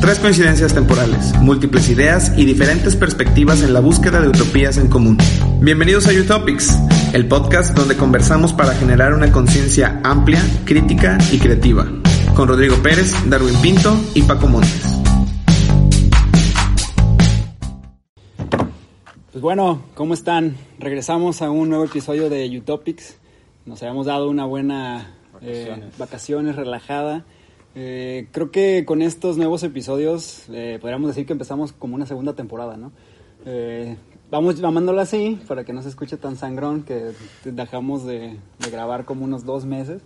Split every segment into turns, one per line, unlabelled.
Tres coincidencias temporales, múltiples ideas y diferentes perspectivas en la búsqueda de utopías en común. Bienvenidos a Utopics, el podcast donde conversamos para generar una conciencia amplia, crítica y creativa. Con Rodrigo Pérez, Darwin Pinto y Paco Montes.
Pues bueno, ¿cómo están? Regresamos a un nuevo episodio de Utopics. Nos habíamos dado una buena eh,
Vacaciones.
vacaciones relajada. Eh, creo que con estos nuevos episodios eh, podríamos decir que empezamos como una segunda temporada, ¿no? Eh, vamos llamándolo así para que no se escuche tan sangrón que dejamos de, de grabar como unos dos meses.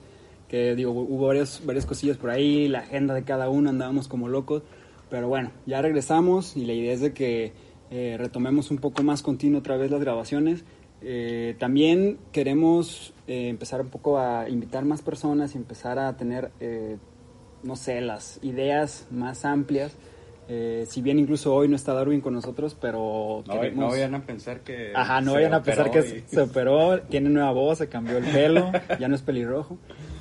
Que digo, hubo varias, varias cosillas por ahí, la agenda de cada uno, andábamos como locos. Pero bueno, ya regresamos y la idea es de que eh, retomemos un poco más continuo otra vez las grabaciones. Eh, también queremos eh, empezar un poco a invitar más personas y empezar a tener, eh, no sé, las ideas más amplias. Eh, si bien incluso hoy no está Darwin con nosotros, pero
No,
queremos...
no vayan a pensar que.
Ajá, no vayan a pensar que
y-
se operó, tiene nueva voz, se cambió el pelo, ya no es pelirrojo.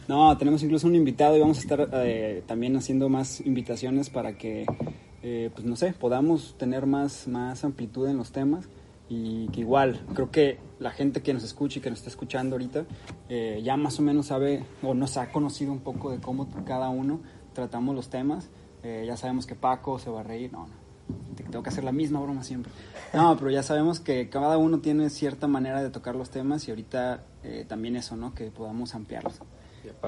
No, tenemos incluso un invitado y vamos a estar eh, también haciendo más invitaciones para que, eh, pues no sé, podamos tener más, más amplitud en los temas y que igual, creo que la gente que nos escucha y que nos está escuchando ahorita eh, ya más o menos sabe o nos ha conocido un poco de cómo cada uno tratamos los temas. Eh, ya sabemos que Paco se va a reír, no, no, te- tengo que hacer la misma broma siempre. No, pero ya sabemos que cada uno tiene cierta manera de tocar los temas y ahorita eh, también eso, ¿no? Que podamos ampliarlos.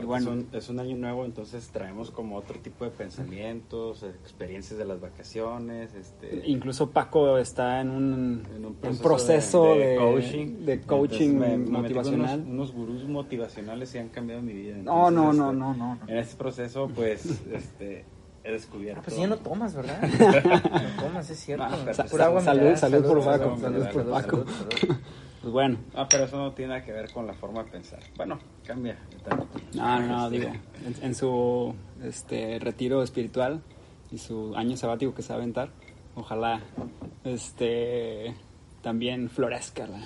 Y
bueno.
es, un, es un año nuevo, entonces traemos como otro tipo de pensamientos, experiencias de las vacaciones. Este,
Incluso Paco está en un,
en un proceso,
proceso
de,
de,
de coaching.
de coaching
Entonces me- me
motivacional.
Unos, unos gurús motivacionales y han cambiado mi vida.
No, no,
Entonces,
no,
este,
no, no.
En este proceso, pues, este, he descubierto.
Ah, pues ya no tomas, ¿verdad? no tomas, es cierto.
Ah,
Sa-
pues,
sa- salud,
mineral,
salud por Paco,
salud,
salud por
salud,
Paco.
salud, salud.
Pues bueno,
Ah, pero eso no tiene nada que ver con la forma de pensar. Bueno, cambia.
no, no, no, digo, en, en su este retiro espiritual y su año sabático que se va a aventar, ojalá este también florezca la,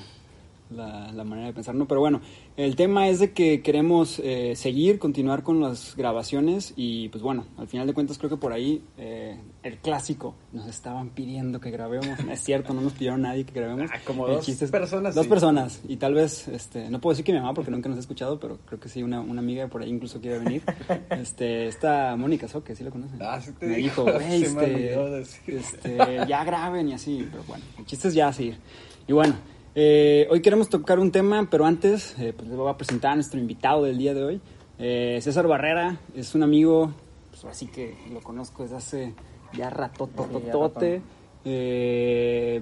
la, la manera de pensar, ¿no? Pero bueno, el tema es de que queremos eh, seguir, continuar con las grabaciones y pues bueno, al final de cuentas creo que por ahí eh, el clásico nos estaban pidiendo que grabemos, no es cierto, no nos pidieron nadie que grabemos.
Ah, como dos
chiste es-
personas,
Dos
sí.
personas y tal vez, este, no puedo decir que mi mamá porque nunca nos ha escuchado, pero creo que sí, una, una amiga por ahí incluso quiere venir. Este, esta Mónica Soque, sí lo conocen.
Ah, sí te
me
dijo,
güey, este, este, ya graben y así, pero bueno, el chiste es ya seguir. Y bueno, eh, hoy queremos tocar un tema, pero antes, eh, pues les voy a presentar a nuestro invitado del día de hoy. Eh, César Barrera es un amigo, pues así que lo conozco desde hace ya ratototote. Eh,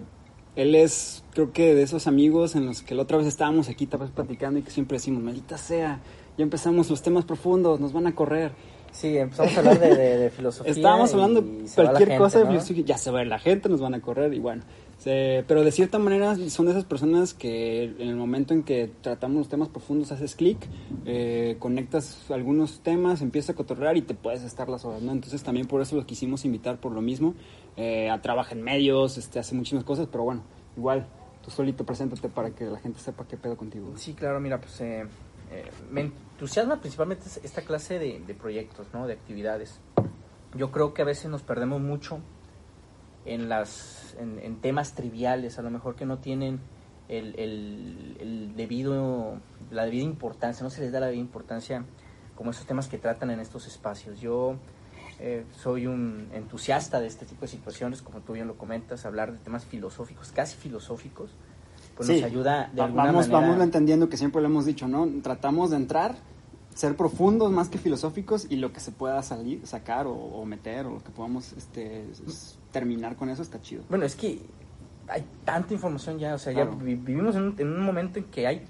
él es, creo que de esos amigos en los que la otra vez estábamos aquí tal vez platicando y que siempre decimos, maldita sea, ya empezamos los temas profundos, nos van a correr.
Sí, empezamos a hablar de, de- de filosofía.
Estábamos hablando de cualquier
gente,
cosa de
¿no?
filosofía, ya se va a ir la gente, nos van a correr y bueno. Se- pero de cierta manera son de esas personas que en el momento en que tratamos los temas profundos haces clic, eh, conectas algunos temas, empiezas a cotorrear y te puedes estar las horas, ¿no? Entonces también por eso los quisimos invitar por lo mismo. Eh, a trabaja en medios, este, hace muchísimas cosas, pero bueno, igual tú solito preséntate para que la gente sepa qué pedo contigo.
Sí, claro, mira, pues eh, eh, me entusiasma principalmente es- esta clase de, de proyectos, ¿no? De actividades. Yo creo que a veces nos perdemos mucho en, las, en, en temas triviales, a lo mejor que no tienen el, el- el debido, la debida importancia, no se les da la debida importancia como esos temas que tratan en estos espacios. Yo eh, soy un entusiasta de este tipo de situaciones, como tú bien lo comentas, hablar de temas filosóficos, casi filosóficos, pues
Sí.
nos ayuda de alguna
vamos,
manera.
vamos entendiendo que siempre lo hemos dicho, ¿no? Tratamos de entrar, ser profundos más que filosóficos y lo que se pueda salir, sacar o, o meter o lo que podamos este, terminar con eso está chido.
Bueno, es que hay tanta información ya, o sea,
Claro.
ya vi- vivimos en un, en un momento en que hay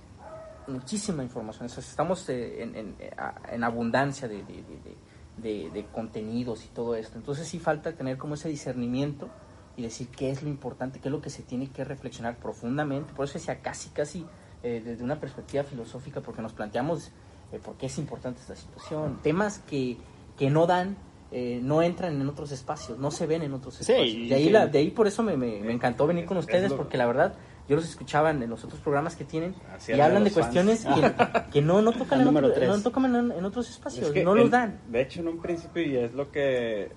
muchísima información, o sea, estamos eh, en, en- a- en abundancia de, de- de- de- de- de contenidos y todo esto, entonces sí falta tener como ese discernimiento y decir qué es lo importante, qué es lo que se tiene que reflexionar profundamente, por eso decía casi, casi eh, desde una perspectiva filosófica, porque nos planteamos eh, por qué es importante esta situación, temas que, que no dan eh, no entran en otros espacios, no se ven en otros
Sí,
espacios.
y
de, ahí la- de ahí por eso me, me- me encantó venir con
Es- es
ustedes,
lo-
porque la verdad yo los escuchaba en los otros programas que tienen y
hablan
de cuestiones que, que no, no tocan, en,
número
otro-
tres.
no tocan en, en otros espacios,
Es que
no los
en-
dan.
De hecho, en un principio, y es lo que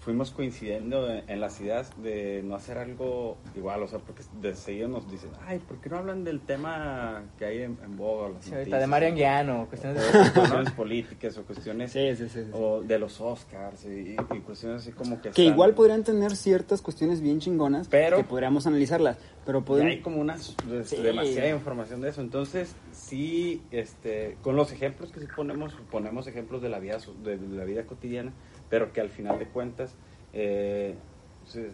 fuimos coincidiendo en, en las ideas de no hacer algo igual, o sea, porque de seguido nos dicen, ay, ¿por qué no hablan del tema que hay en, en boga? las
Sí, ahorita
noticias?"
de Marian Guiano, cuestiones
o
de...
cuestiones políticas o cuestiones
Sí, sí, sí. sí.
o de los Oscars y, y cuestiones así como que
Que
están-
igual podrían tener ciertas cuestiones bien chingonas
Pero-
que podríamos analizarlas, pero
hay como unas pues,
Sí.
demasiada información de eso entonces sí este con los ejemplos que sí ponemos ponemos ejemplos de la vida de, de la vida cotidiana pero que al final de cuentas eh, pues, es-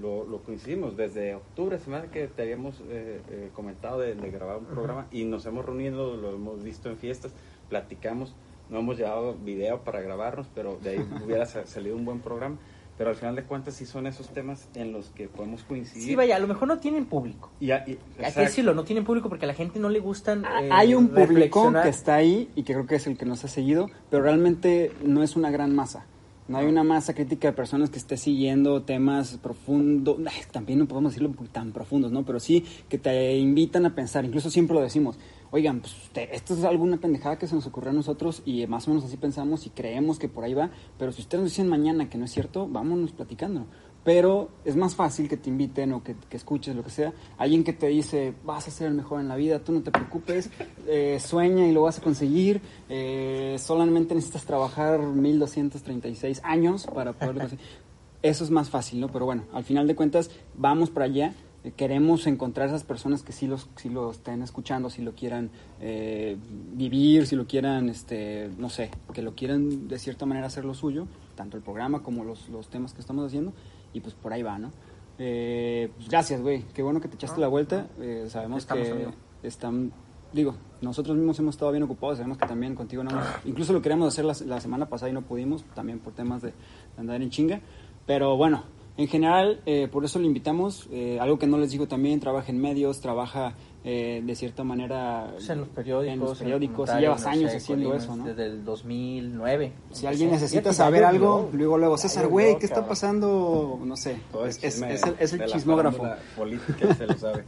lo, lo coincidimos desde octubre se me hace que te habíamos eh, eh, comentado de, de grabar un programa y nos hemos reunido lo hemos visto en fiestas platicamos no hemos llevado video para grabarnos pero de ahí hubiera sa- salido un buen programa pero al final de cuentas sí son esos temas en los que podemos coincidir
Sí, vaya, a lo mejor no tienen público.
y, y-
Hay que
exacto.
decirlo, no tienen público porque a la gente no le gustan. eh,
Hay un público que está ahí y que creo que es el que nos ha seguido, pero realmente no es una gran masa. No hay una masa crítica de personas que esté siguiendo temas profundos, también no podemos decirlo tan profundos, ¿no? Pero sí que te invitan a pensar, incluso siempre lo decimos, oigan, pues esto es alguna pendejada que se nos ocurrió a nosotros y más o menos así pensamos y creemos que por ahí va, pero si ustedes nos dicen mañana que no es cierto, vámonos platicando. Pero es más fácil que te inviten o que, que escuches lo que sea. Alguien que te dice, vas a ser el mejor en la vida, tú no te preocupes, eh, sueña y lo vas a conseguir. eh, solamente necesitas trabajar 1236 años para poderlo conseguir. Eso es más fácil, ¿no? Pero bueno, al final de cuentas, vamos para allá. Eh, Queremos encontrar esas personas que sí, los, sí lo estén escuchando, si lo quieran eh, vivir, si lo quieran, este, no sé, que lo quieran de cierta manera hacer lo suyo, tanto el programa como los, los temas que estamos haciendo, y pues por ahí va, ¿no? Eh, pues gracias, güey, qué bueno que te echaste la vuelta, eh, sabemos
Estamos,
que
amigo.
están, digo, nosotros mismos hemos estado bien ocupados, sabemos que también contigo no hemos- incluso lo queríamos hacer la, la semana pasada y no pudimos, también por temas de, de andar en chinga, pero bueno, en general, eh, por eso lo invitamos, eh, algo que no les digo también, trabaja en medios, trabaja eh, de cierta manera
Pues en los periódicos.
en los
en
periódicos, llevas
no
años
sé,
haciendo eso, ¿no?
Desde el 2009.
Si alguien necesita saber algo, luego, luego, César, güey, ¿qué está pasando? No sé,
Todo
es,
el
es- es el, es el chismógrafo.
política se lo sabe.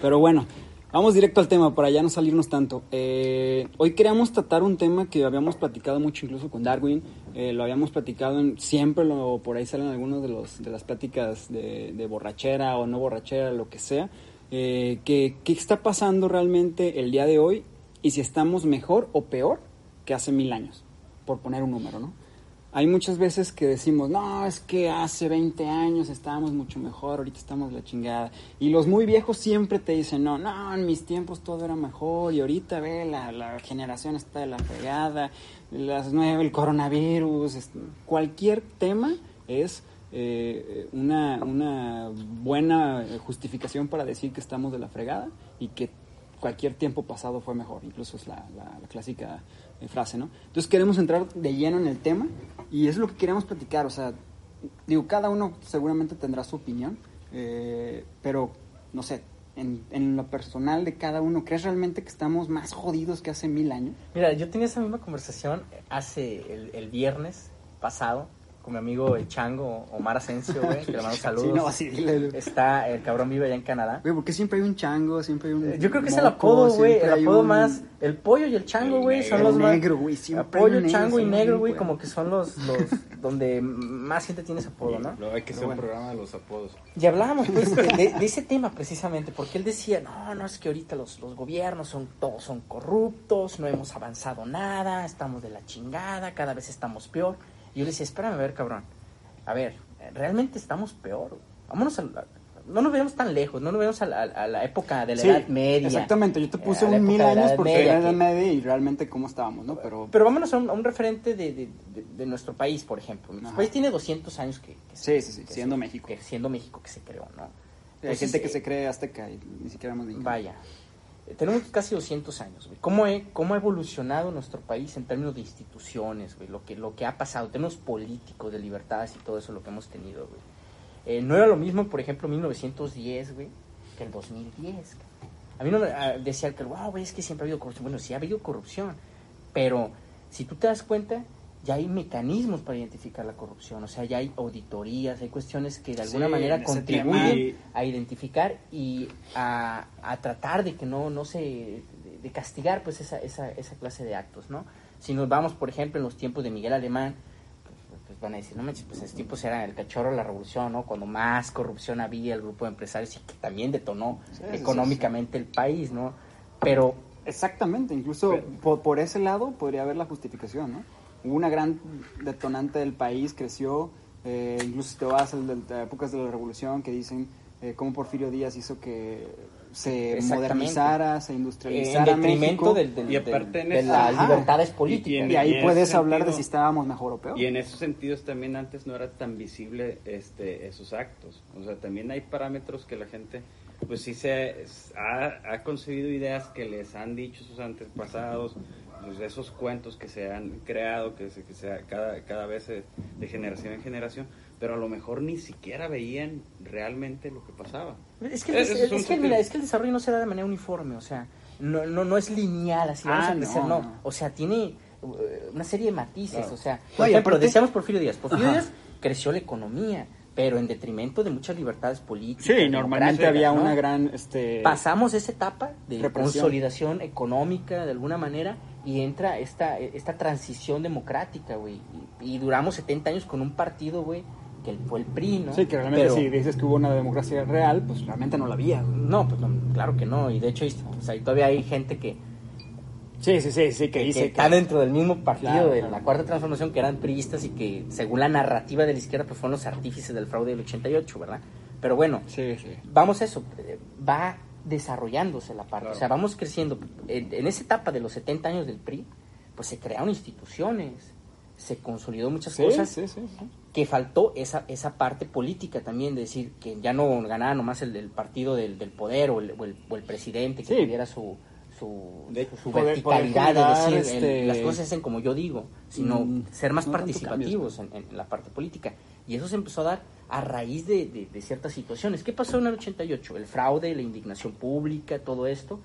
Pero bueno, vamos directo al tema para ya no salirnos tanto. Eh, hoy queríamos tratar un tema que habíamos platicado mucho incluso con Darwin. eh, lo habíamos platicado en, siempre, lo, por ahí salen algunos de, de las pláticas de, de borrachera o no borrachera, lo que sea. Eh, que, ¿Qué está pasando realmente el día de hoy y si estamos mejor o peor que hace mil años? Por poner un número, ¿no? Hay muchas veces que decimos, no, es que hace 20 años estábamos mucho mejor, ahorita estamos la chingada. Y los muy viejos siempre te dicen, no, no, en mis tiempos todo era mejor y ahorita ve, la, la generación está de la fregada, las nueve, el coronavirus, cualquier tema es eh, una, una buena justificación para decir que estamos de la fregada y que cualquier tiempo pasado fue mejor, incluso es la, la- la clásica eh, frase, ¿no? Entonces queremos entrar de lleno en el tema y es lo que queremos platicar, o sea, digo, cada uno seguramente tendrá su opinión, eh, pero no sé, en, en lo personal de cada uno, ¿crees realmente que estamos más jodidos que hace mil años?
Mira, yo tenía esa misma conversación hace el, el viernes pasado con mi amigo el Chango, Omar Asensio, güey, que le mando saludos.
Sí, no, sí, dile.
Está, el cabrón vive allá en Canadá.
Güey, porque siempre hay un chango, siempre hay un
Yo creo que es el apodo, güey, el apodo
un-
más, el pollo y el chango,
El
güey, son los más...
negro, güey, siempre hay
Pollo,
negro,
chango y negro, güey, como que son los, los donde más gente tiene ese apodo, ¿no?
Luego hay que
bueno.
un programa de los apodos.
Y hablábamos pues de, de- de ese tema precisamente, porque él decía, no, no, es que ahorita los, los gobiernos son todos son corruptos, no hemos avanzado nada, estamos de la chingada, cada vez estamos peor. Y yo le decía, espérame a ver, cabrón, a ver, realmente estamos peor. Vámonos a, la- no nos vemos tan lejos, no nos vemos a la, a la época de la
Sí,
Edad Media.
Exactamente, yo te
eh,
puse un mil años porque
Media,
era la Edad media y realmente cómo estábamos, ¿no? Pero,
Pero vámonos a un, a un referente de, de- de- de nuestro país, por ejemplo. Nuestro
Ajá.
país tiene 200 años que, que
Sí, sí, sí,
que
siendo
se-
México.
que siendo México que se creó, ¿no?
hay gente que
eh,
se cree azteca y ni siquiera hemos ni
Vaya, eh, tenemos casi 200 años, güey. ¿Cómo, he- ¿Cómo ha evolucionado nuestro país en términos de instituciones, güey? Lo que, lo que ha pasado, en términos políticos, de libertades y todo eso, lo que hemos tenido, güey. Eh, no era lo mismo, por ejemplo, 1910, güey, que el 2010. cabrón. A mí no me ah, decía que, wow, güey, es que siempre ha habido corrupción. Bueno, sí ha habido corrupción, pero si tú te das cuenta, ya hay mecanismos para identificar la corrupción. O sea, ya hay auditorías, hay cuestiones que de alguna
Sí,
manera contribuyen
tema.
a identificar y a, a tratar de que no, no se, de, castigar pues esa, esa, esa clase de actos, ¿no? Si nos vamos, por ejemplo, en los tiempos de Miguel Alemán, pues, pues van a decir, no manches, pues en ese tiempo era el cachorro de la revolución, ¿no? Cuando más corrupción había, el grupo de empresarios y que también detonó
Sí, sí,
económicamente el país, ¿no? Pero
Exactamente, incluso
Pero-
por, por ese lado podría haber la justificación, ¿no? Hubo una gran detonante del país, creció, eh, incluso si te vas a las épocas de la revolución que dicen eh, cómo Porfirio Díaz hizo que se modernizara, se
en
industrializara
detrimento
México,
del- del-
Y aparte en
de las
Ajá.
libertades políticas.
y
y ahí
en
puedes
ese
hablar de
sentido-
si estábamos mejor o peor.
Y en esos sentidos también antes no era tan visible este, esos actos. O sea, también hay parámetros que la gente, pues sí se ha, ha concebido ideas que les han dicho sus antepasados, pues esos cuentos que se han creado, que se, que se cada, cada vez se- de generación en generación, pero a lo mejor ni siquiera veían realmente lo que pasaba.
Es que, el,
es
que, mira, es que el desarrollo no se da de manera uniforme, o sea, no, no, no es lineal, así vamos
Ah,
a empezar,
no,
no,
no.
O sea, tiene uh, una serie de matices,
Claro.
o sea, por
y
ejemplo, decíamos Porfirio Díaz, Porfirio
Ajá.
Díaz creció la economía, pero en detrimento de muchas libertades políticas.
Sí, normalmente había
¿no?
una gran... Este,
Pasamos esa etapa de
Represión.
consolidación económica de alguna manera y entra esta, esta transición democrática, güey. Y, y duramos 70 años con un partido, güey, que fue el PRI, ¿no?
Sí, que realmente
Pero-
si dices que hubo una democracia real, pues realmente no la había.
No, pues no, claro que no. Y de hecho, sea, y todavía hay gente que,
Sí, sí, sí, sí, que
que,
dice
que está dentro del mismo partido
Claro,
de
claro.
la Cuarta Transformación que eran priistas y que, según la narrativa de la izquierda, pues fueron los artífices del fraude del 88, ¿verdad? Pero bueno,
Sí, sí.
vamos a eso, eh, va desarrollándose la parte,
Claro.
o sea, vamos creciendo. En, en esa etapa de los 70 años del PRI, pues se crearon instituciones, se consolidó muchas
Sí,
cosas,
sí, sí, sí.
que faltó esa, esa parte política también, de decir que ya no ganaba nomás el, el partido del, del poder o el, o el- o el presidente que tuviera su, su,
De-
su, su
poder-
verticalidad
poder
de decir el-
este,
las cosas se hacen como yo digo, sino
Mm,
ser más
no
participativos en, en la parte política. Y eso se empezó a dar a raíz de, de- de ciertas situaciones. ¿Qué pasó en el 88? El fraude, la indignación pública, todo esto.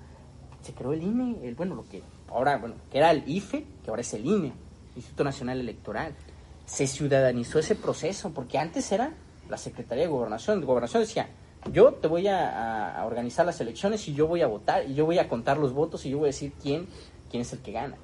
Se creó el INE, el, bueno, lo que ahora, bueno, que era el IFE, que ahora es el INE, Instituto Nacional Electoral. Se ciudadanizó ese proceso, porque antes era la Secretaría de Gobernación. De Gobernación decía, yo te voy a, organizar las elecciones y yo voy a votar, y yo voy a contar los votos y yo voy a decir quién, quién es el que gana.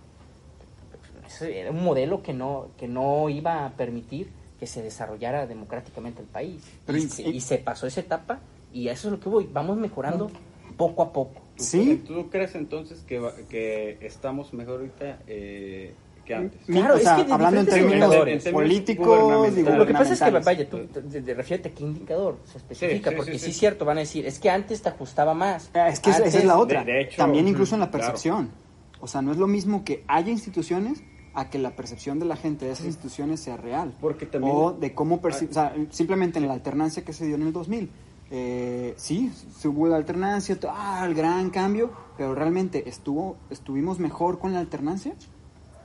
Ese era un modelo que no, que no iba a permitir que se desarrollara democráticamente el país.
Pero
y, se,
in-
y se pasó esa etapa y a eso es lo que voy. Vamos mejorando poco a poco.
¿Tú,
Sí.
¿Tú crees entonces que, va- que estamos mejor ahorita eh, que antes?
Claro,
o
es
sea,
que de
hablando en términos.
En términos
políticos y.
Lo que pasa es que, vaya, tú te, te- refiérete a qué indicador se especifica,
Sí, sí,
porque
sí,
sí,
sí.
es cierto, van a decir, es que antes te ajustaba más.
Ah, Es que esa- es la otra.
de- de hecho,
También incluso en la
claro.
percepción. O sea, no es lo mismo que haya instituciones a que la percepción de la gente de esas instituciones sea real.
Porque también-
O de cómo percibe... O sea, simplemente en la alternancia que se dio en el 2000. Eh, sí, se hubo la alternancia, ah, el gran cambio, pero realmente estuvo estuvimos mejor con la alternancia.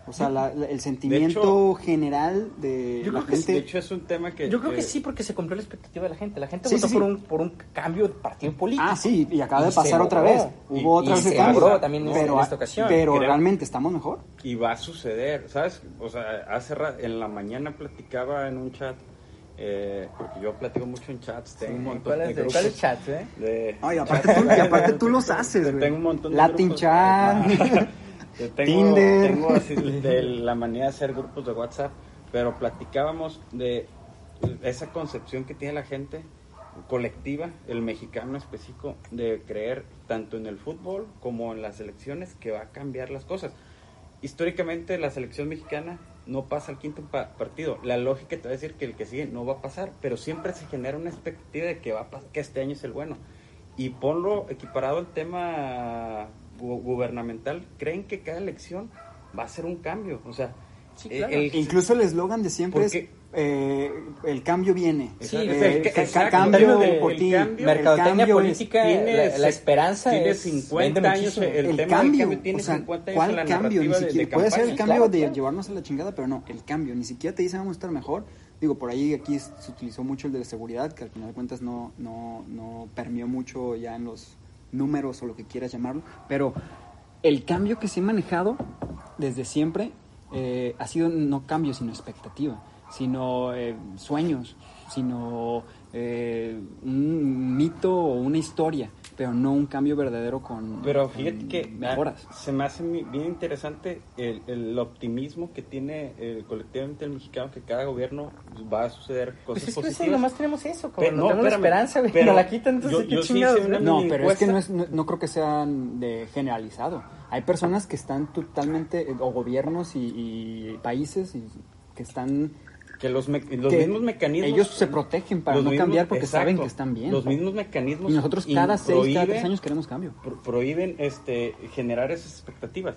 O sea, la- la- el sentimiento general de
Yo
la
creo que sí,
gente...
De hecho, es un tema que...
Yo creo que sí, porque se cumplió la expectativa de la gente. La gente
Sí,
votó
sí,
por, un, por un cambio de partido político.
Ah, sí, y acaba de pasar otra
logró.
vez.
Y-
Hubo otra
y
vez
se
cambio.
logró también en
pero,
esta ocasión.
Pero
Creo-
realmente estamos mejor.
Y va a suceder, ¿sabes? O sea, hace en la mañana platicaba en un chat, eh, porque yo platico mucho en chats, tengo un montón
¿Cuáles
de
de,
grupos.
cuáles chats, eh?
de-
Ay, aparte tú, y aparte tú los haces, güey.
Tengo un montón de
Latin
grupos.
chat.
Yo tengo,
Tinder.
Tengo así de la manera de hacer grupos de WhatsApp, pero platicábamos de esa concepción que tiene la gente colectiva, el mexicano específico, de creer tanto en el fútbol como en las elecciones que va a cambiar las cosas. Históricamente la selección mexicana no pasa al quinto pa- partido. La lógica te va a decir que el que sigue no va a pasar, pero siempre se genera una expectativa de que va a que este año es el bueno. Y ponlo equiparado al tema gubernamental, creen que cada elección va a ser un cambio. O sea,
Sí, claro.
el-
Incluso el eslogan de siempre es eh, el cambio viene.
Sí,
Eh,
el exacto,
cambio
cambio-
por ti.
Mercadotecnia
El cambio es-
política,
tiene
la, la esperanza
tiene
es,
50
vende
años
el,
el tema del
cambio,
cambio tiene
o sea,
50 años
¿cuál
la
cambio? Ni
de-
siquiera,
de
puede ser el cambio
Claro,
de
claro.
llevarnos a la chingada, pero no, el cambio. Ni siquiera te dicen vamos a estar mejor. Digo, por ahí aquí se utilizó mucho el de seguridad, que al final de cuentas no, no, no permeó mucho ya en los números o lo que quieras llamarlo. Pero el cambio que se ha manejado desde siempre eh, ha sido no cambio, sino expectativa, sino eh, sueños, sino eh, un mito o una historia. Pero no un cambio verdadero con
Pero
con
fíjate que ah,
mejoras.
se me hace mi- bien interesante el, el optimismo que tiene eh, colectivamente el mexicano que cada gobierno va a suceder cosas
Pues es que
positivas.
nomás tenemos eso, como
Pero
no, tenemos
espérame,
esperanza, güey.
pero
la quitan, entonces
yo-
qué
yo sí
chingados,
una
¿no?
Pero es que no, es, no, no creo que sean de generalizado. Hay personas que están totalmente, eh, o gobiernos y, y países y que están...
que los, me- los
que
mismos mecanismos
ellos se protegen para no
mismos-
cambiar porque saben
exacto,
que están bien.
los mismos mecanismos
Y nosotros cada seis, cada tres años queremos cambio.
pro- prohíben este generar esas expectativas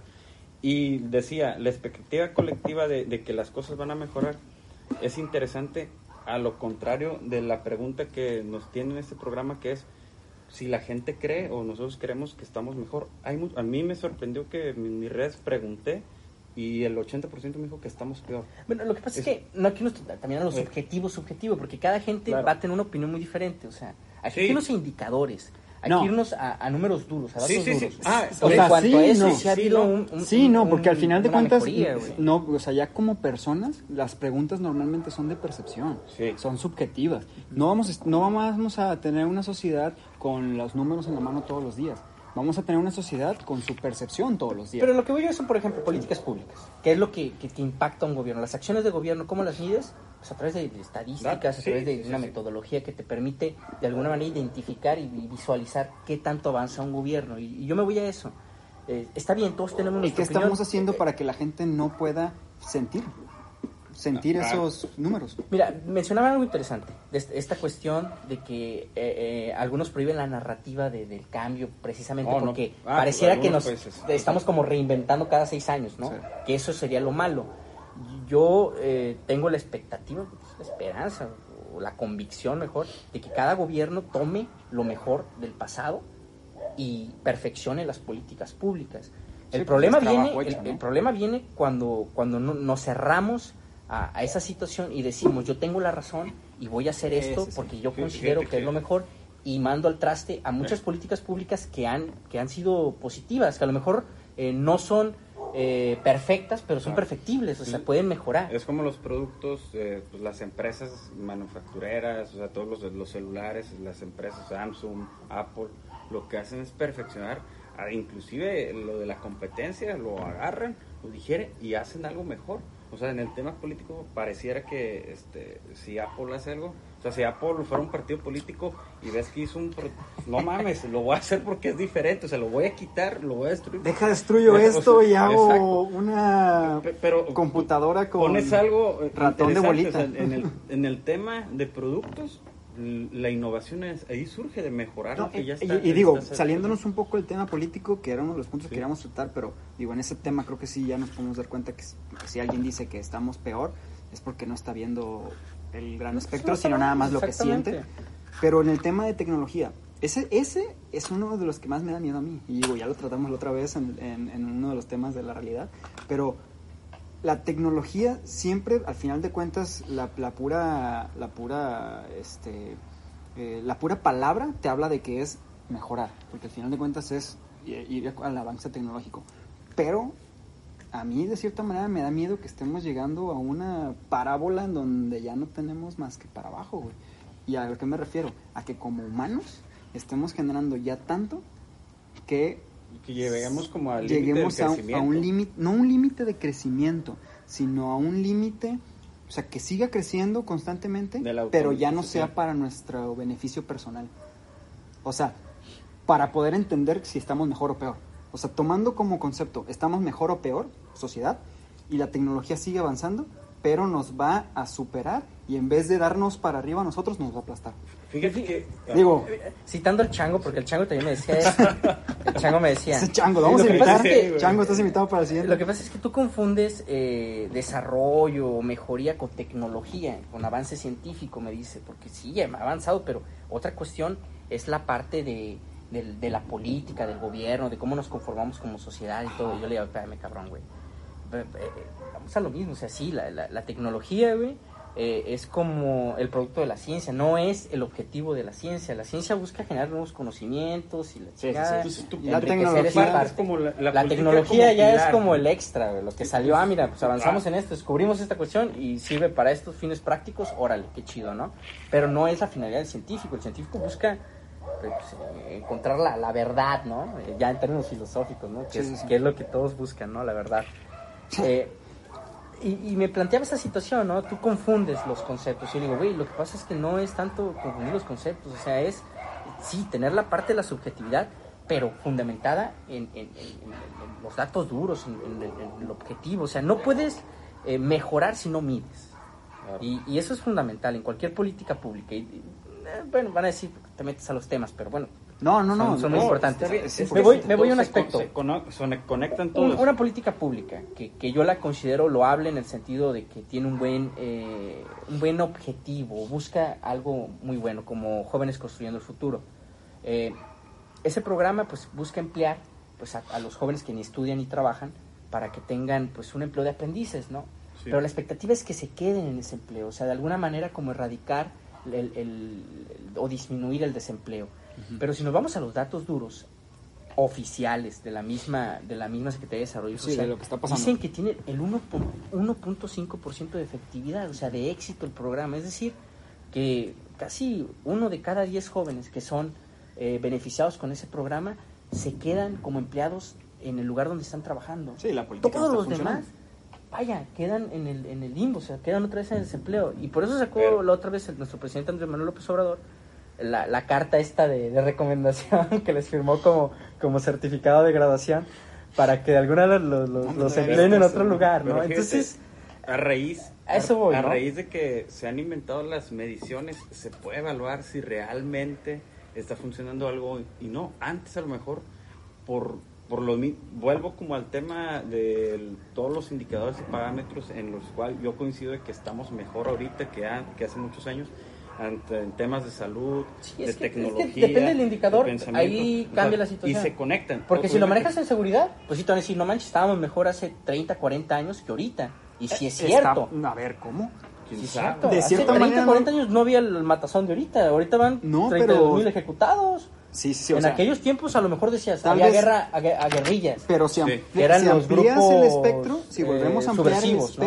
y decía la expectativa colectiva de, de que las cosas van a mejorar es interesante a lo contrario de la pregunta que nos tiene en este programa que es si la gente cree o nosotros creemos que estamos mejor Hay a mí me sorprendió que en mis redes pregunté y el 80% me dijo que estamos peor
Bueno, lo que pasa es,
Es-
que no aquí nos, también a lo
Eh.
subjetivo, subjetivo, porque cada gente
Claro.
va a tener una opinión muy diferente. O sea, hay
Sí.
que irnos a indicadores, hay
No.
que irnos a, a números duros, a datos
Sí, sí, sí.
duros.
Ah,
o sea,
en cuanto
sí,
a eso,
no.
sí ha
Sí,
habido
no.
un, un-
Sí, no,
un-
porque al final de cuentas,
mejoría,
no, o sea, ya como personas, las preguntas normalmente son de percepción,
Sí.
son subjetivas. No vamos, a- no vamos a tener una sociedad con los números en la mano todos los días. Vamos a tener una sociedad con su percepción todos los días.
Pero lo que voy yo son, por ejemplo, políticas públicas. ¿Qué es lo que, que, que impacta a un gobierno? Las acciones de gobierno, ¿cómo las mides? Pues a través de, de estadísticas, a través de
sí,
una
sí.
metodología que te permite de alguna manera identificar y vi- visualizar qué tanto avanza un gobierno. Y, y yo me voy a eso. Eh, está bien, todos tenemos
¿Y qué estamos haciendo para que la gente no pueda sentir? Sentir
Ah.
esos números.
Mira, mencionaba algo interesante, de est- esta cuestión de que eh, eh, algunos prohíben la narrativa de- del cambio precisamente
Oh, no.
porque
Ah,
pareciera
pues,
que nos
países.
estamos como reinventando cada seis años, ¿no?
Sí.
Que eso sería lo malo. Yo eh, tengo la expectativa, la esperanza o la convicción mejor de que cada gobierno tome lo mejor del pasado y perfeccione las políticas públicas. El
Sí, pues,
problema viene,
hecho,
el,
¿no?
el problema viene cuando, cuando no- nos cerramos a, a esa situación y decimos yo tengo la razón y voy a hacer esto
Ese sí.
porque yo considero que es lo mejor y mando al traste a muchas políticas públicas que han, que han sido positivas, que a lo mejor eh, no son eh, perfectas, pero son perfectibles, o sea, pueden mejorar.
Es como los productos, eh, pues las empresas manufactureras, o sea, todos los, los celulares, las empresas Samsung, Apple, lo que hacen es perfeccionar, inclusive lo de la competencia, lo agarran, lo digieren y hacen algo mejor. O sea, en el tema político pareciera que este, si Apple hace algo, o sea, si Apple fuera un partido político y ves que hizo un... pro- No mames, lo voy a hacer porque es diferente, o sea, lo voy a quitar, lo voy a destruir.
Deja, destruyo
O sea,
esto y hago
exacto.
una
Pe- pero
computadora con
pones algo
ratón de bolita.
o sea, en, el, en el tema de productos la innovación es, ahí surge de mejorar
No,
lo que ya
y-
está
y, y digo,
está-
saliéndonos un poco del tema político, que era uno de los puntos
Sí.
que queríamos tratar, pero digo, en ese tema creo que sí ya nos podemos dar cuenta que, si alguien dice que estamos peor, es porque no está viendo el gran espectro, sino nada más lo que siente. Pero en el tema de tecnología, ese, ese es uno de los que más me da miedo a mí. Y digo, ya lo tratamos la otra vez en, en- en uno de los temas de la realidad. Pero la tecnología siempre, al final de cuentas, la, pura, la pura, este, eh, la pura palabra te habla de que es mejorar, porque al final de cuentas es ir al avance tecnológico. Pero a mí de cierta manera me da miedo que estemos llegando a una parábola en donde ya no tenemos más que para abajo, güey. ¿Y a lo que me refiero? A que como humanos estemos generando ya tanto que
que lleguemos como al del
lleguemos a, un- a
crecimiento.
un límite, no un límite de crecimiento, sino a un límite, o sea, que siga creciendo constantemente, pero ya no sea para nuestro beneficio personal. O sea, para poder entender si estamos mejor o peor. O sea, tomando como concepto, estamos mejor o peor, sociedad, y la tecnología sigue avanzando, pero nos va a superar y en vez de darnos para arriba a nosotros, nos va a aplastar.
Fíjate que
Digo,
Citando al chango, porque el chango también me decía eso. El chango me decía.
ese chango, lo vamos
Lo
a
que pasa
invitar.
es que-
chango, estás invitado para el siguiente.
Lo que pasa es que tú confundes eh, desarrollo o mejoría con tecnología, con avance científico, me dice, porque sí, ha avanzado, pero otra cuestión es la parte de, del- de la política, del gobierno, de cómo nos conformamos como sociedad y todo. Y yo le digo, espérame, cabrón, güey. Eh, Vamos a lo mismo, o sea, sí, la, la- la tecnología, güey, eh, es como el producto de la ciencia, no es el objetivo de la ciencia. La ciencia busca generar nuevos conocimientos y la
Sí, sí,
Entonces, tú-
La tecnología es
como la- la
La
política
tecnología
como
ya es como
¿no?
el extra, lo que salió, ah, mira, pues avanzamos
Ah.
en esto, descubrimos esta cuestión y sirve para estos fines prácticos, órale, qué chido, ¿no? Pero no es la finalidad del científico, el científico busca pues, encontrar la, la, verdad, ¿no? Ya en términos filosóficos, ¿no? Es, que es lo que todos buscan, ¿no? La verdad. Eh, y, y me planteaba esa situación, ¿no? Tú confundes los conceptos. Y digo, güey, lo que pasa es que no es tanto confundir los conceptos, o sea, es, sí, tener la parte de la subjetividad, pero fundamentada en, en- en- en- en los datos duros, en, el objetivo. O sea, no puedes eh, mejorar si no mides.
Claro.
Y, y eso es fundamental en cualquier política pública. Y, y, eh, bueno, van a decir, te metes a los temas, pero bueno,
No, no, no.
Son- son
no,
muy importantes.
bien,
es
Me voy-
que
me voy a un
se
aspecto.
con- Se, conectan
Un-
todos.
una política pública que, que yo la considero loable en el sentido de que tiene un buen, eh, un buen objetivo, busca algo muy bueno, como Jóvenes Construyendo el Futuro. Eh, ese programa pues busca emplear pues, a, a los jóvenes que ni estudian ni trabajan para que tengan pues un empleo de aprendices, ¿no?
Sí.
Pero la expectativa es que se queden en ese empleo, o sea, de alguna manera como erradicar el- el- el- o disminuir el desempleo. Pero si nos vamos a los datos duros, oficiales de la misma de la misma Secretaría de Desarrollo
Sí,
Social
de lo que está
dicen que tiene el 1 pu- 1.5% de efectividad, o sea, de éxito el programa, es decir, que casi uno de cada 10 jóvenes que son eh, beneficiados con ese programa se quedan como empleados en el lugar donde están trabajando.
Sí, la política
Todos
no
los demás, vaya, quedan en el, en el limbo, o sea, quedan otra vez en el desempleo. Y por eso sacó
Pero-
la otra vez el- nuestro presidente Andrés Manuel López Obrador la, la carta esta de, de recomendación que les firmó como, como certificado de graduación para que de alguna los, los, los- empleen en otro lugar, ¿no? Entonces,
a raíz
A eso voy,
a raíz de que se han inventado las mediciones se puede evaluar si realmente está funcionando algo y no antes a lo mejor por por lo vuelvo como al tema de todos los indicadores y parámetros en los cuales yo coincido de que estamos mejor ahorita que, an- que hace muchos años ante- en temas de salud,
Sí,
de
es que- es que
tecnología,
depende del indicador,
de
ahí cambia la situación.
Y se conectan.
porque si lo manejas en seguridad, pues sí te van a decir, no manches, estábamos mejor hace 30, 40 años que ahorita. Y si es
Está-
cierto.
a ver, ¿cómo?
¿Quién
Sí, es cierto.
De
Hace
cierta
30,
manera,
40
no-
años no había el matazón de ahorita. Ahorita van
No,
32
pero-
mil ejecutados.
Sí, sí, o
en
sea,
aquellos tiempos a lo mejor decías, había
vez-
guerra a, a guerrillas.
Pero si,
Sí.
eran
si
los
amplías el
grupos,
espectro, si
eh,
volvemos a ampliar el
subversivos, ¿no?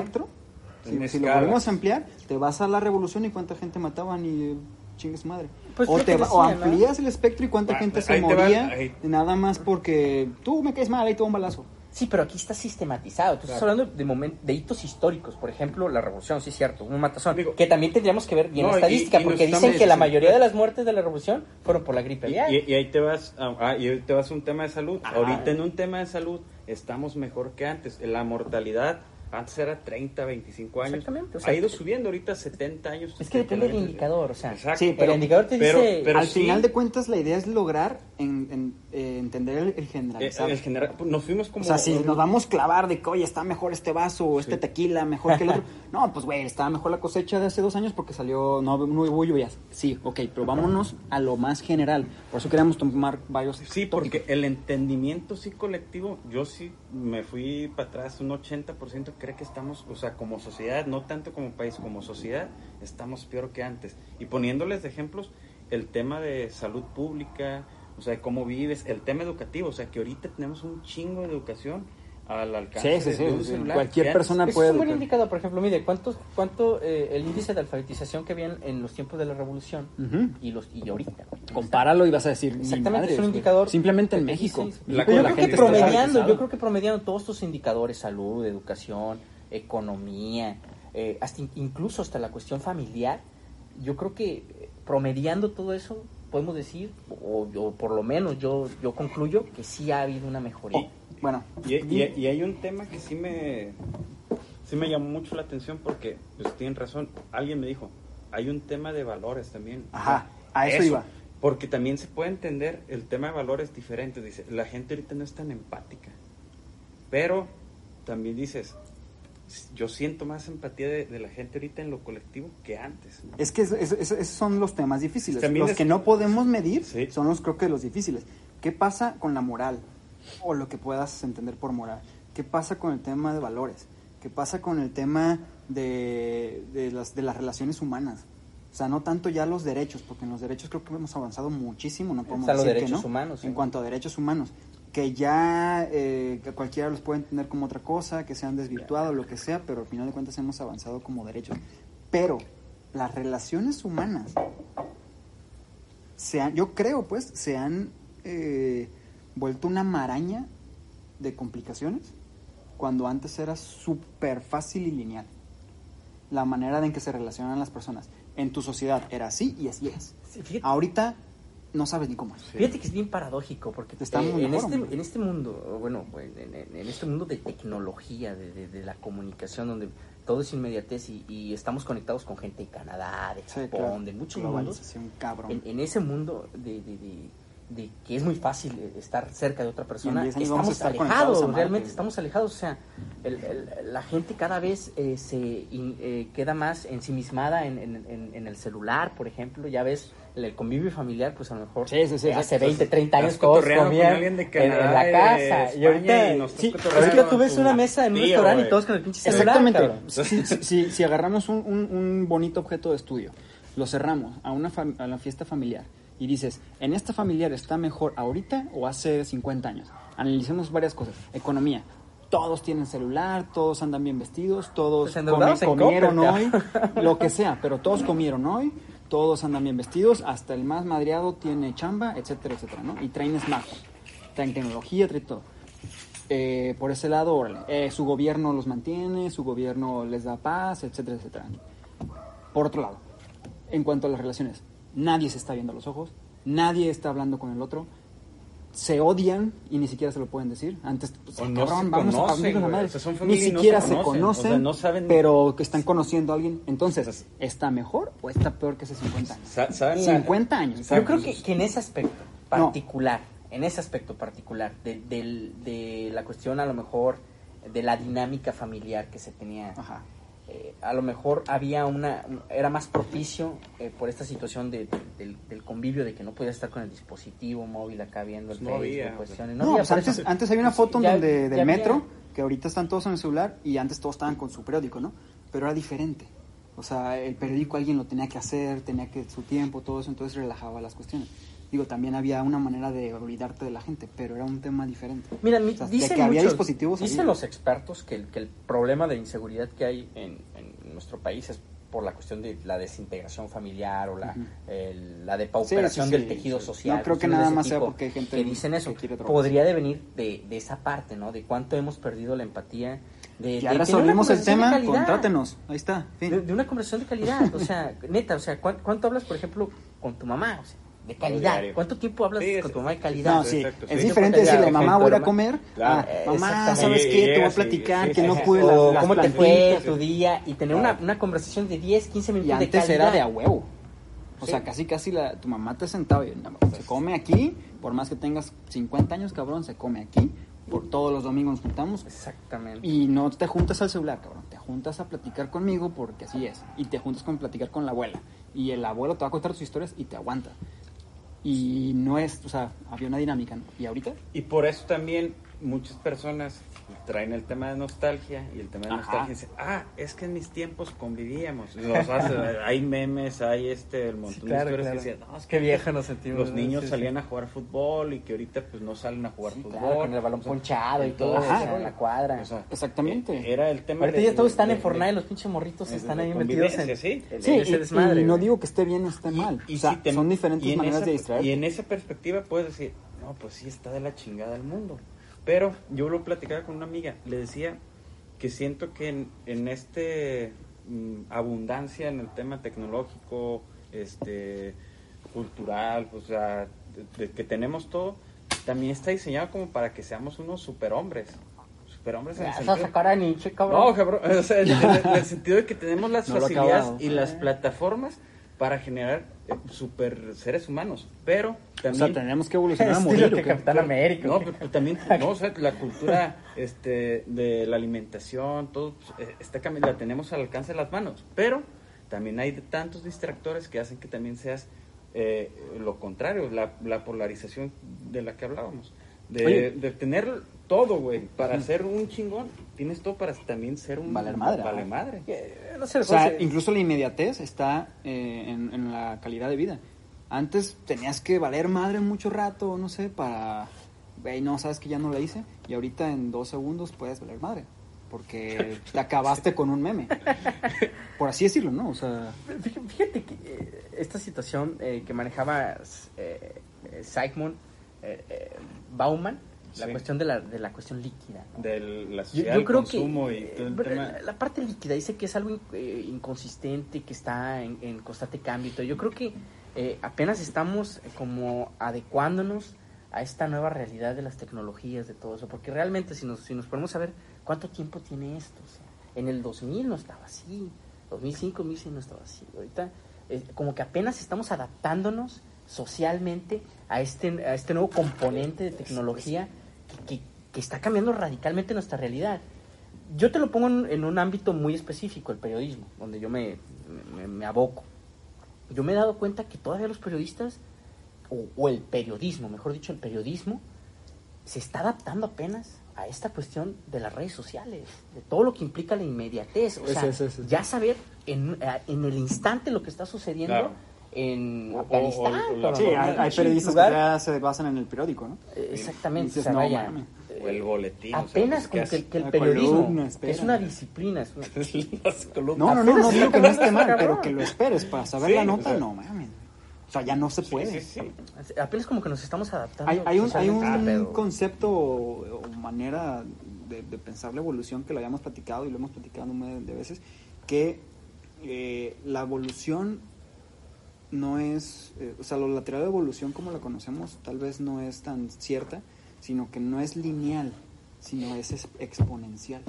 Si, lo volvemos a ampliar, te vas a la revolución y cuánta gente mataban y chingue su madre.
Pues
o, te va- amplías el espectro y cuánta
Ah,
gente se
va,
moría
ahí.
nada más porque tú me caes mal, ahí te va un balazo.
Sí, pero aquí está sistematizado. Tú estás hablando de, momen- de hitos históricos. Por ejemplo, la revolución, sí es cierto, un matazón.
Digo-
que también tendríamos que ver bien
No,
la
y-
estadística,
y
porque dicen que la mayoría de las muertes de la revolución fueron por la gripe
Y,
aviar.
y- y ahí te vas a, ah, y ahí te vas a un tema de salud.
Ajá.
Ahorita en un tema de salud estamos mejor que antes. La mortalidad antes era 30, 25 años.
Exactamente, o sea,
ha ido subiendo ahorita 70 años.
es que depende del
70,
indicador, o sea,
Exacto.
Sí, pero-
el indicador te
pero-
dice...
pero
Al
sí,
final de cuentas, la idea es lograr en, en- eh, entender el, el
eh,
generalizado.
en general, pues, nos fuimos como...
o sea, si nos vamos a clavar de que, oye, está mejor este vaso o este
Sí.
tequila, mejor que el otro. No, pues, güey, estaba mejor la cosecha de hace dos años porque salió, no, no hubo lluvias. Sí, ok, pero vámonos a lo más general. Por eso queríamos tomar varios
Sí,
tópicos.
porque el entendimiento sí colectivo, yo sí me fui para atrás, un 80% cree que estamos, o sea, como sociedad, no tanto como país, como sociedad, estamos peor que antes. Y poniéndoles de ejemplos, el tema de salud pública, o sea, de cómo vives, el tema educativo, o sea, que ahorita tenemos un chingo de educación al alcance
Sí, sí, sí,
de un
sí,
celular.
cualquier persona puede
es un buen indicador, por ejemplo, mire, ¿cuánto, cuánto eh, el índice de alfabetización que había en, los tiempos de la revolución
Ujú.
y los y ahorita?
Compáralo y vas a decir,
Exactamente,
madres,
es un
güey.
indicador.
Simplemente en México.
La-
yo
la
creo que promediando, yo creo que promediando todos estos indicadores, salud, educación, economía, eh, hasta in- incluso hasta la cuestión familiar, yo creo que eh, promediando todo eso podemos decir, o, o por lo menos yo yo concluyo que sí ha habido una mejoría.
Bueno,
Y, y- y hay un tema que sí me, sí me llamó mucho la atención porque, pues tienen razón, alguien me dijo, hay un tema de valores también.
Ajá, a eso iba.
Porque también se puede entender el tema de valores diferentes. Dice, la gente ahorita no es tan empática. Pero también dices, yo siento más empatía de, de la gente ahorita en lo colectivo que antes.
Es que eso- eso- eso- esos son los temas difíciles.
También
los
es-
que no podemos medir
Sí.
son los creo que los difíciles. ¿Qué pasa con la moral? O lo que puedas entender por moral. ¿Qué pasa con el tema de valores? ¿Qué pasa con el tema de, de las, de las relaciones humanas? O sea, no tanto ya los derechos, porque en los derechos creo que hemos avanzado muchísimo, no podemos
Están los
decir que
derechos
no,
humanos, sí.
En cuanto a derechos humanos, que ya eh, que cualquiera los puede entender como otra cosa, que se han desvirtuado, lo que sea, pero al final de cuentas hemos avanzado como derechos. Pero las relaciones humanas se han- yo creo, pues, se han eh, vuelto una maraña de complicaciones cuando antes era súper fácil y lineal. La manera en que se relacionan las personas. En tu sociedad era así y así es.
Sí,
Ahorita no sabes ni cómo es.
fíjate que es bien paradójico porque
Estamos
eh, en,
mejor,
este, en este mundo, bueno, en, en- en este mundo de tecnología, de, de- de la comunicación, donde todo es inmediatez y, y estamos conectados con gente de Canadá, de
Sí,
Japón,
claro.
de muchos
Globalización, cabrón.
en, en ese mundo de, de- de- que es muy fácil eh, estar cerca de otra persona,
10 años vamos a
estamos alejados, realmente estamos alejados, o sea, el- el- la gente cada vez eh, se in- eh, queda más ensimismada en, en- en- en el celular, por ejemplo, ya ves, el, el convivio familiar, pues a lo mejor
Sí, sí, sí,
hace
exacto.
20, 30 años todos comían en, la casa, y ahorita,
y
sí, ahorita tú ves una mesa en un
tío,
restaurante y todos con el pinche celular,
Exactamente. Si, si- si- si agarramos un, un- un bonito objeto de estudio, lo cerramos a una, fam- a una fiesta familiar y dices, ¿en esta familiar está mejor ahorita o hace 50 años? Analicemos varias cosas. Economía. Todos tienen celular, todos andan bien vestidos, todos
Pues
comi- comieron
Coppel,
hoy, lo que sea, pero todos comieron hoy, todos andan bien vestidos, hasta el más madreado tiene chamba, etcétera, etcétera, ¿no? Y traen smartphone, traen tecnología, traen todo. Eh, por ese lado, órale, eh, su gobierno los mantiene, su gobierno les da paz, etcétera, etcétera. Por otro lado, en cuanto a las relaciones, nadie se está viendo a los ojos, nadie está hablando con el otro, se odian y ni siquiera se lo pueden decir. Antes, pues,
no
cabrón, vamos a
conocen,
la.
O sea,
Ni
no
siquiera
se
se
conocen,
conocen,
o sea, no saben-
pero que están conociendo a alguien. Entonces, ¿está mejor o está peor que hace 50 años?
Sa- ¿saben la-
50 años.
Yo creo que, que en ese aspecto particular, en ese aspecto particular, de, del- de la cuestión a lo mejor de la dinámica familiar que se tenía,
Ajá.
Eh, a lo mejor había una, era más propicio eh, por esta situación de, de- del, del convivio, de que no podías estar con el dispositivo móvil acá viendo el
Pues no
Facebook,
había,
cuestiones.
No,
había,
pues antes,
eso.
antes había una foto
Ya-
donde,
ya
del
había-
metro, que ahorita están todos en el celular y antes todos estaban con su periódico, ¿no? Pero era diferente. O sea, el periódico alguien lo tenía que hacer, tenía que su tiempo, todo eso, entonces relajaba las cuestiones. Digo, también había una manera de olvidarte de la gente, pero era un tema diferente.
Mira, mi-
O sea,
dicen,
que había
muchos-
dispositivos,
dicen los expertos que el, que el problema de inseguridad que hay en, en nuestro país es por la cuestión de la desintegración familiar o la, el- la depauperación
Sí, sí,
del tejido social.
No creo que nada más sea porque hay gente
que dicen eso.
que.
Podría de venir de, de esa parte, ¿no? De cuánto hemos perdido la empatía. De,
Ya
de
resolvimos el tema, contrátenos. Ahí está. fin.
De, de una conversación de calidad, o sea, neta, o sea, ¿cuán- ¿cuánto hablas, por ejemplo, con tu mamá? O sea, de calidad.
Diario.
¿Cuánto tiempo hablas
Sí,
con tu mamá de calidad?
No, sí,
Exacto,
es
sí.
diferente decirle, mamá, voy a comer.
Claro.
Ah, mamá. ¿sabes
Y-
qué?
y
Te voy a platicar
sí,
que
sí,
no pude
O
las, las
cómo te fue tu día y tener una,
Claro.
una conversación de 10, 15
Y
minutos de
antes
calidad.
era de a huevo. O
Sí.
sea, casi casi la, tu mamá te sentaba y no, se come aquí, por más que tengas 50 años, cabrón, se come aquí. Por todos los domingos nos juntamos
Exactamente.
y no te juntas al celular, cabrón. Te juntas a platicar conmigo porque así es. Y te juntas con platicar con la abuela. Y el abuelo te va a contar sus historias y te aguanta. Y no es, o sea, había una dinámica, ¿no? Y ahorita,
Y por eso también muchas personas traen el tema de nostalgia y el tema de
Ajá.
nostalgia dicen, ah, es que en mis tiempos convivíamos. Los hace- hay memes, hay este, el montón de historias que decían, no, es que
Qué vieja nos sentimos.
los niños
Sí, sí.
salían a jugar fútbol y que ahorita pues no salen a jugar
Sí,
fútbol.
claro, con el balón
O sea,
ponchado y todo,
Ajá.
o sea, en la cuadra.
o sea,
Exactamente.
eh, Era el tema
Ahorita
de-
ya todos están
de-
en Fortnite,
de-
los pinches morritos
de-
están
de
ahí metidos en,
sí.
en-
sí,
en
y,
ese desmadre.
y no digo que esté bien o esté mal.
Y
o sea,
si te-
son diferentes maneras
esa-
de distraer.
Y en esa perspectiva puedes decir, no, pues sí está de la chingada el mundo. Pero yo lo platicaba con una amiga, le decía que siento que en, en este mm, abundancia en el tema tecnológico, este cultural, o sea, de, de que tenemos todo, también está diseñado como para que seamos unos superhombres. Superhombres en el sentido...
sacar a Nietzsche, cabrón.
No, cabrón, o sea, en, en- en el sentido de que tenemos las
No
facilidades
acabado.
y las plataformas para generar super seres humanos, pero
o
también
sea, tenemos que evolucionar a morir. ¿o
que América.
no,
¿o
pero, pero también no, o sea, la cultura este de la alimentación, todo eh, está cambiando, la tenemos al alcance de las manos, pero también hay tantos distractores que hacen que también seas eh, lo contrario, la, la polarización de la que hablábamos. De, de tener todo, güey, para ser un chingón, tienes todo para también ser un
Valer madre,
Vale
¿no?
madre.
Eh, No sé,
O sea,
José,
incluso la inmediatez está eh, en, en la calidad de vida. Antes tenías que valer madre mucho rato, no sé, para... Güey, no, sabes que ya no la hice. Y ahorita en dos segundos puedes valer madre. porque te acabaste con un meme. Por así decirlo, ¿no? O sea,
Fíjate, que eh, esta situación eh, que manejaba eh, eh, Sigmund eh, eh, Bauman, la
Sí.
cuestión de la, de la cuestión líquida. ¿no?
De la
Yo,
sociedad,
yo
el
creo
consumo
que
y
eh,
todo el
pero
tema.
la, la parte líquida dice que es algo in- eh, inconsistente, que está en, en constante cambio. y todo. Yo creo que eh, apenas estamos eh, como adecuándonos a esta nueva realidad de las tecnologías, de todo eso, porque realmente si nos, si nos ponemos a ver cuánto tiempo tiene esto, o sea, en el 2000 no estaba así, 2005, 2006 no estaba así, ahorita eh, como que apenas estamos adaptándonos socialmente a este, a este nuevo componente de tecnología que, que- que está cambiando radicalmente nuestra realidad. Yo te lo pongo en, en un ámbito muy específico, el periodismo, donde yo me, me- me aboco. Yo me he dado cuenta que todavía los periodistas, o, o el periodismo, mejor dicho, el periodismo, se está adaptando apenas a esta cuestión de las redes sociales, de todo lo que implica la inmediatez. O sea,
ese, ese.
ya saber en, en el instante lo que está sucediendo
Claro.
En
O- o-
Afganistán.
o- o
sí, hay, periodistas
lugar.
que ya se basan en el periódico, ¿no?
Eh, Exactamente.
Dices,
o sea,
no,
vaya,
mames.
O el boletín. o sea,
Apenas como que, el- que el
La
periodismo
columna,
que
espera.
es una disciplina. es una-.
No, no, no, no
Apenas
digo que no esté
cabrón.
mal, pero que lo esperes para saber
Sí,
la
o
nota,
sea.
no mames. O sea, ya no se puede.
sí, sí.
Apenas como que nos estamos adaptando.
Hay, hay un, hay un
este pedo.
concepto o, o manera de, de pensar la evolución que lo habíamos platicado y lo hemos platicado un montón de veces, que eh, la evolución no es, eh, o sea, lo lateral de evolución como la conocemos tal vez no es tan cierta, sino que no es lineal, sino es es- exponencial.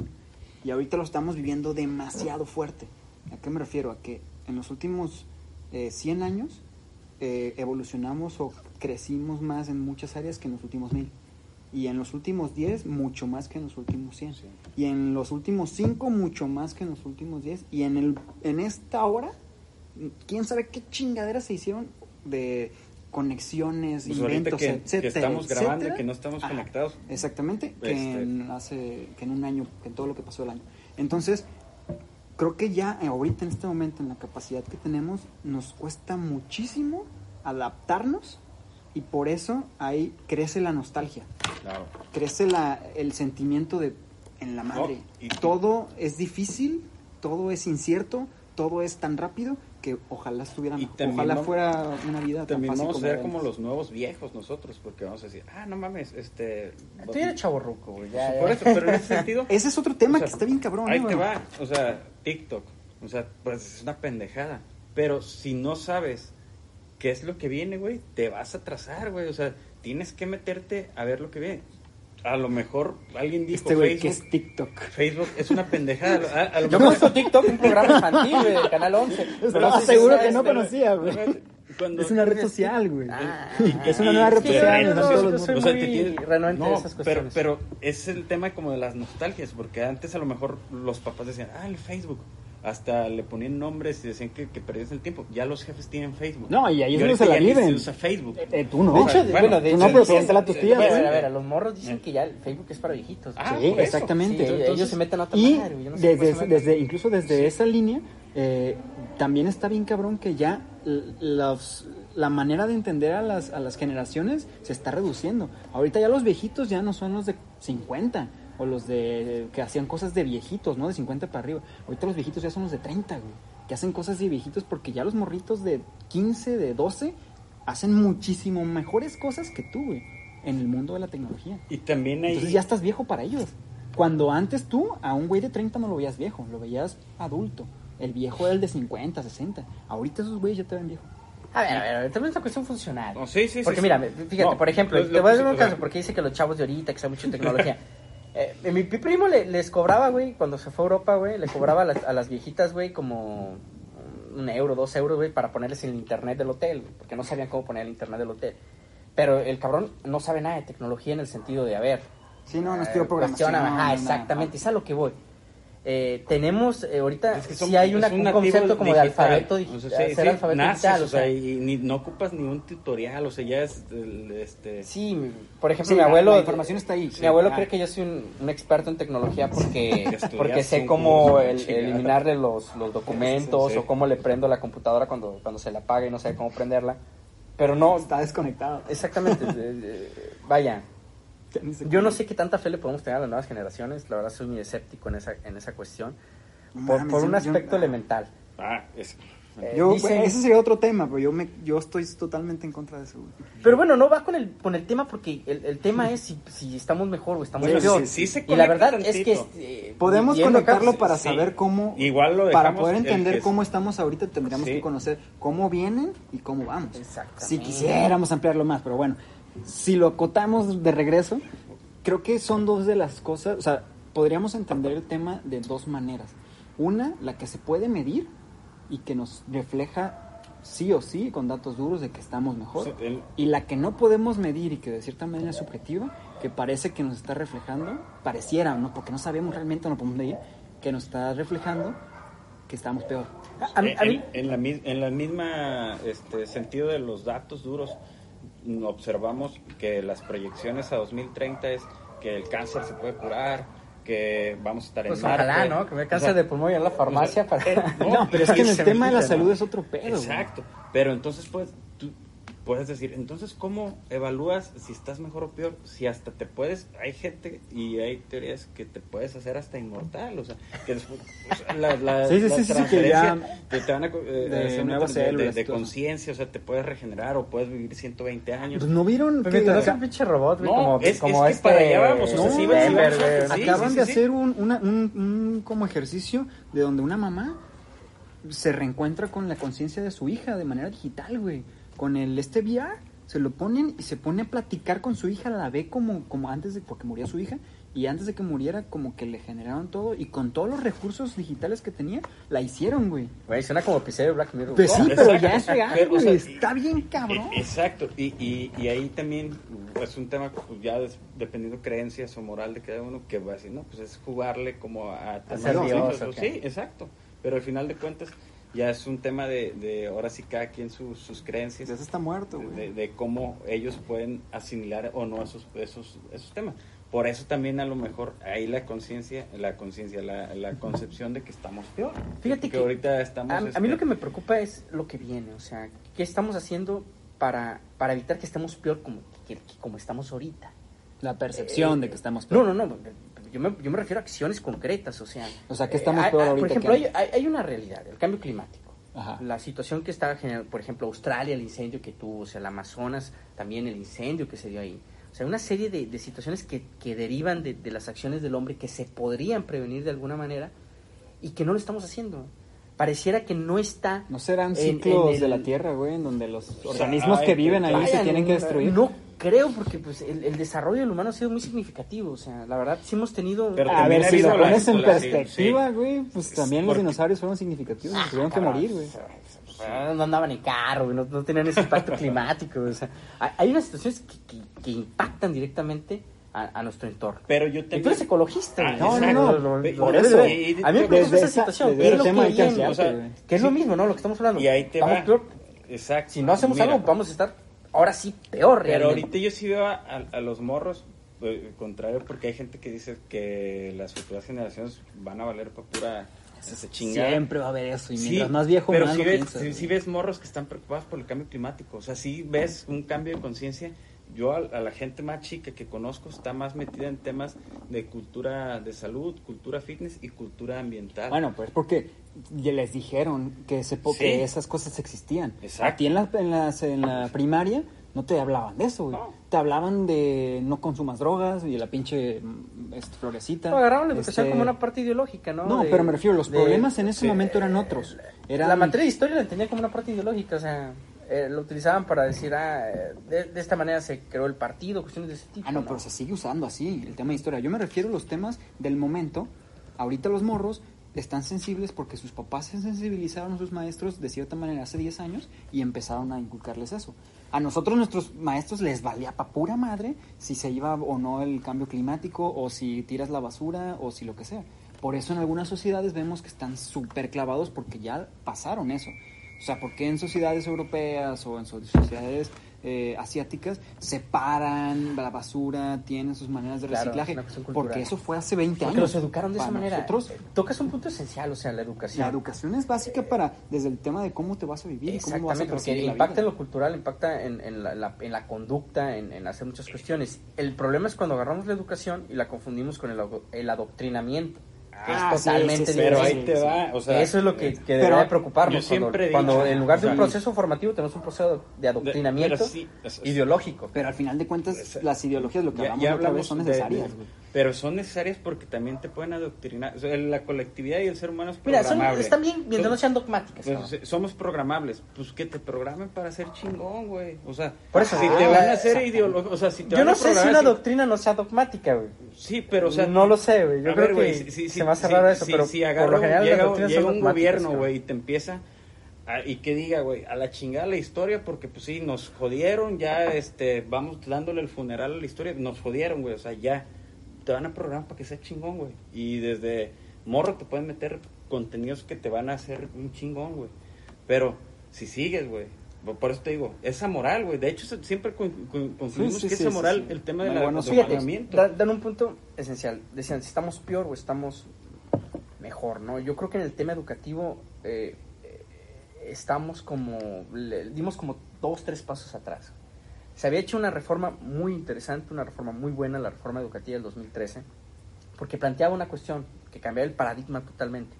Y ahorita lo estamos viviendo demasiado fuerte. ¿A qué me refiero? A que en los últimos eh, 100 años eh, evolucionamos o crecimos más en muchas áreas que en los últimos 1000. Y en los últimos 10, mucho más que en los últimos 100.
Sí.
Y en los últimos 5, mucho más que en los últimos 10. Y en, el, en esta hora, quién sabe qué chingaderas se hicieron de conexiones,
Pues
inventos,
que,
etcétera.
que estamos grabando y
etcétera.
que no estamos
Ajá,
conectados.
Exactamente, que,
Este-
en hace, que en un año, que en todo lo que pasó el año. Entonces, creo que ya eh, ahorita en este momento, en la capacidad que tenemos, nos cuesta muchísimo adaptarnos y por eso ahí crece la nostalgia,
Claro.
crece la, el sentimiento de en la madre.
y-
todo es difícil, todo es incierto, todo es tan rápido que ojalá estuviera,
Y también
ojalá fuera una vida tan
También
fácil
vamos a
como
ser como los nuevos viejos nosotros, porque vamos a decir, ah, no mames, este...
Tú eres chaborruco, güey. ya,
Por
ya.
eso, pero en ese sentido...
Ese es otro tema
o sea,
que está bien cabrón.
Ahí
¿no,
te
güey?
va, o sea, TikTok, o sea, pues es una pendejada. Pero si no sabes qué es lo que viene, güey, te vas a atrasar, güey. O sea, tienes que meterte a ver lo que viene. A lo mejor alguien dijo
Este güey que
Facebook,
es TikTok.
Facebook es una pendejada. A, a lo
Yo
mejor-
conozco TikTok, un programa infantil, güey, del Canal 11.
Pero
sí,
seguro que no
este,
conocía, güey.
Cuando-
Es una red social, güey.
Ah,
Es una nueva red social.
no-.
O sea, te
renuente de
no,
esas
pero, pero es el tema como de las nostalgias, porque antes a lo mejor los papás decían, ah, el Facebook. Hasta le ponían nombres y decían que, que perdías el tiempo. Ya los jefes tienen Facebook.
No, y ahí es donde se la viven.
Se usa Facebook.
Eh, tú no.
De hecho,
Bueno,
bueno, de hecho,
no, pero pregúntale a tus tías,
a ver, a ver, a los morros dicen que ya el Facebook es para viejitos.
Ah,
Sí, exactamente.
Sí,
Entonces-
ellos se meten a otra
Y
yo no sé
desde,
se meten.
desde incluso desde esa línea, eh, también está bien cabrón que ya los- la manera de entender a las, a las generaciones se está reduciendo. Ahorita ya los viejitos ya no son los de 50 o los de que hacían cosas de viejitos, ¿no? De 50 para arriba. Ahorita los viejitos ya son los de 30, güey. Que hacen cosas de viejitos porque ya los morritos de 15, de 12 hacen muchísimo mejores cosas que tú, güey, en el mundo de la tecnología.
Y también hay...
Entonces ya estás viejo para ellos. Cuando antes tú a un güey de 30 no lo veías viejo, lo veías adulto. El viejo era el de 50, 60. Ahorita esos güeyes ya te ven viejo.
A ver, a ver, a ver, también es una cuestión funcional.
No, sí, sí, sí,
Porque
sí.
mira, fíjate,
No,
por ejemplo,
lo-
te voy a dar un caso, porque dice que los chavos de ahorita, que saben mucho de tecnología. Eh, mi, mi primo le- les cobraba, güey, cuando se fue a Europa, güey, le cobraba a las, a las viejitas, güey, como un euro, dos euros, güey, para ponerles el internet del hotel, güey, porque no sabían cómo poner el internet del hotel. Pero el cabrón no sabe nada de tecnología en el sentido de, a ver,
Sí, no, no
eh,
estudió programación.
cuestiona, ajá,
no,
exactamente,
no.
es a lo que voy. Eh, tenemos eh, ahorita
Es que son-
sí hay una, un, concepto como de
digital. O sea, sí, sí,
alfabeto
naces,
digital,
o sea, y ni, no ocupas ni un tutorial, o sea, ya es este...
Sí, por ejemplo,
Sí,
mi abuelo.
la información está ahí.
Mi abuelo
Ah.
cree que yo soy un, un experto en tecnología porque, porque sé cómo el- eliminarle los, los documentos o cómo le prendo la computadora cuando, cuando se la apaga y no sé cómo prenderla. Pero no,
Está desconectado.
exactamente. eh, eh, vaya, Yo no sé qué tanta fe le podemos tener a las nuevas generaciones, la verdad soy muy escéptico en esa, en esa cuestión, por, por un aspecto
yo-
elemental.
Ah, es,
Eh,
Yo,
dicen-
ese sería otro tema, pero yo, me, yo estoy totalmente en contra de eso. güey.
Pero bueno, no va con el, con el tema porque el, el tema es si, si estamos mejor o estamos
Bueno,
peor.
sí- sí se
y la verdad es que...
tantito.
eh,
Podemos conectarlo para
sí.
saber cómo,
Igual lo
para poder entender
que-
cómo estamos ahorita, tendríamos
Sí.
que conocer cómo vienen y cómo vamos. Si quisiéramos ampliarlo más, pero bueno, si lo acotamos de regreso, creo que son dos de las cosas, o sea, podríamos entender el tema de dos maneras. Una, la que se puede medir y que nos refleja sí o sí con datos duros de que estamos mejor.
Sí, el-
Y la que no podemos medir y que de cierta manera es subjetiva, que parece que nos está reflejando, pareciera, ¿no? Porque no sabemos realmente, no podemos medir, que nos está reflejando que estamos peor.
A mí- a mí-
en, en la, mis- en la misma este, sentido de los datos duros, observamos que las proyecciones a 2030 es que el cáncer se puede curar, que vamos a estar
Pues
en Marte.
ojalá, ¿no? Que me
O sea,
de pulmón y en la farmacia
o sea,
para...
eh,
No, pero es que en el tema de la salud
¿no?
es otro pedo. güey.
Exacto, pero entonces pues tú puedes decir, entonces ¿cómo evalúas si estás mejor o peor? Si hasta te puedes, hay gente y hay teorías que te puedes hacer hasta inmortal, o sea, que después, o sea, la, la,
Sí, sí,
la
sí, sí, que ya-
transferencia te, te van a eh,
de
hacer una
nuevas
de-
células,
de conciencia, o sea, te puedes regenerar o puedes vivir 120 años.
Pues no vieron que
un pinche robot, güey,
No,
como,
es-
como
es que
este...
para allá vamos, o
sea, sí,
Denver,
sí, vamos a-
güey.
sí,
acaban
sí,
de
sí.
hacer un, una- un- un como ejercicio de donde una mamá se reencuentra con la conciencia de su hija de manera digital, güey. Con el este VR, se lo ponen y se pone a platicar con su hija, la ve como, como antes de, porque murió su hija, y antes de que muriera como que le generaron todo, y con todos los recursos digitales que tenía, la hicieron, güey.
Güey, suena como episodio de Black Mirror.
Pues sí, pero
exacto.
ya es real,
Pero, o
güey,
sea,
está bien cabrón.
E- Exacto, y, y, y ahí también es un tema pues, ya des- dependiendo creencias o moral de cada uno que va a decir, no, pues es jugarle como a temas
ser Dios.
Sí, exacto, pero al final de cuentas ya es un tema de, de ahora sí cada quien sus, sus creencias,
Ya se está muerto,
de,
güey.
de cómo ellos pueden asimilar o no esos, esos, esos temas. Por eso también a lo mejor ahí la conciencia, la conciencia, la, la concepción de que estamos peor.
Fíjate
que,
que
ahorita estamos...
A, a mí
este,
lo que me preocupa es lo que viene, o sea, ¿qué estamos haciendo para, para evitar que estemos peor como, que- que como estamos ahorita?
La percepción
Eh,
de que estamos
No,
peor.
no, no, yo me, yo me refiero a acciones concretas, o sea...
O sea, que
eh,
estamos
hay-
peor
hay-
ahorita
Por ejemplo,
que
hay,
antes.
hay- hay una realidad, el cambio climático.
Ajá.
La situación que está generando, por ejemplo, Australia, el incendio que tuvo, o sea, el Amazonas, también el incendio que se dio ahí. O sea, una serie de, de situaciones que, que derivan de, de las acciones del hombre que se podrían prevenir de alguna manera y que no lo estamos haciendo. Pareciera que no está...
¿No serán ciclos
en el-
de la Tierra, güey, en donde los organismos que viven ahí se tienen que destruir?
No creo, porque pues el, el desarrollo del humano ha sido muy significativo. O sea, la verdad, sí hemos tenido...
Pero
a ver, si lo pones en perspectiva,
sí.
güey, pues
Es
también los dinosaurios fueron significativos,
Ah,
tuvieron que
cabrón,
morir, güey.
Ah, No andaban en carro, no, no tenían ese impacto climático. O sea, hay, hay unas situaciones que, que- que impactan directamente a, a nuestro entorno.
Pero yo
Y tú eres ecologista,
Ah,
no, no,
Pe-
lo
por eso.
Y-
A mí me preocupa esa situación. ¿Qué es lo que
hay que
viene?
o sea.
Que es
Sí.
lo mismo, ¿no? Lo que estamos hablando.
Y ahí te
Estamos
va.
peor.
Exacto.
Si no hacemos
Mira,
algo, vamos a estar ahora sí peor
Pero
realmente.
ahorita yo sí veo a, a- a los morros, eh, contrario, porque hay gente que dice que las futuras generaciones van a valer para pura chingada.
Siempre va a haber eso, y
Sí,
mientras más viejo,
pero
más lo
ves,
piensas,
sí ves morros que están preocupados por el cambio climático. O sea, sí ves un cambio de conciencia. Yo a, a la gente más chica que conozco está más metida en temas de cultura de salud, cultura fitness y cultura ambiental.
Bueno, pues porque ya les dijeron que, ese po-
Sí.
que esas cosas existían.
Exacto.
A ti en la, en, las- en la primaria no te hablaban de eso, güey.
No.
Te hablaban de no consumas drogas y la pinche mm, este, florecita.
No, agarraron la educación
Este,
como una parte ideológica, ¿no?
No,
De-
pero me refiero, los
de-
problemas en ese momento eran otros. Eran,
La materia de historia la entendía como una parte ideológica, o sea, eh, lo utilizaban para decir, ah, de, esta manera se creó el partido, cuestiones de ese tipo.
Ah, no, pero se sigue usando así, el tema de historia. Yo me refiero a los temas del momento. Ahorita los morros están sensibles porque sus papás se sensibilizaron a sus maestros de cierta manera hace 10 años y empezaron a inculcarles eso. A nosotros, nuestros maestros, les valía pa' pura madre si se iba o no el cambio climático o si tiras la basura o si lo que sea. Por eso en algunas sociedades vemos que están súper clavados porque ya pasaron eso. O sea, ¿por qué en sociedades europeas o en so- sociedades eh, asiáticas separan la basura, tienen sus maneras de
Claro,
reciclaje? Porque eso fue hace 20
Porque
años.
los educaron de esa manera.
Nosotros,
Tocas un punto esencial, o sea, la educación.
la educación es básica para, desde el tema de cómo te vas a vivir y cómo vas a
Exactamente, porque
la
impacta
vida.
en lo cultural, impacta en, en la, la- en la conducta, en, en hacer muchas cuestiones. El problema es cuando agarramos la educación y la confundimos con el, el adoctrinamiento,
Ah,
es
sí,
totalmente
sí, sí,
Pero
diferente.
ahí te
sí.
va, o sea,
Eso es lo que, que
pero
debería preocuparnos. cuando,
dicho-
cuando en lugar de un proceso formativo tenemos un proceso de adoctrinamiento
pero sí, es- es-
ideológico.
Pero al final de cuentas, las ideologías, lo que
Ya-
hablamos
ya
otra vez, son necesarias.
de-. Pero son necesarias porque también te pueden adoctrinar. O sea, la colectividad y el ser humano es
Mira, son,
programable.
están bien mientras no sean dogmáticas.
pues, somos programables. Pues que te programen para ser chingón, güey. O sea,
Por eso,
si
ah,
te van a hacer ideología, o sea, si te
Yo
van
no
a
sé si una
si-
doctrina no sea dogmática, güey.
Sí, pero o sea,
no lo sé, güey. Yo creo
ver,
que
güey, si- si-
se me hace raro eso,
si-
pero
si
por
agarra
lo
un-
general las
llega, llega un gobierno, güey, y te empieza a- y que diga, güey, a la chingada la historia porque pues sí, nos jodieron, ya este vamos dándole el funeral a la historia, nos jodieron, güey, o sea, ya te van a programar para que sea chingón, güey. Y desde morro te pueden meter contenidos que te van a hacer un chingón, güey. Pero si sigues, güey, por eso te digo, esa moral, güey. De hecho, siempre con- con- concluimos
Sí, sí,
que
sí,
esa moral, el tema de
Muy
la
bueno,
del
Fíjate,
adoctrinamiento.
da- dan un punto esencial. Decían, si estamos peor o estamos mejor, ¿no? Yo creo que en el tema educativo eh, eh, estamos como, le- dimos como dos, tres pasos atrás. Se había hecho una reforma muy interesante, una reforma muy buena, la reforma educativa del 2013, porque planteaba una cuestión que cambiaba el paradigma totalmente.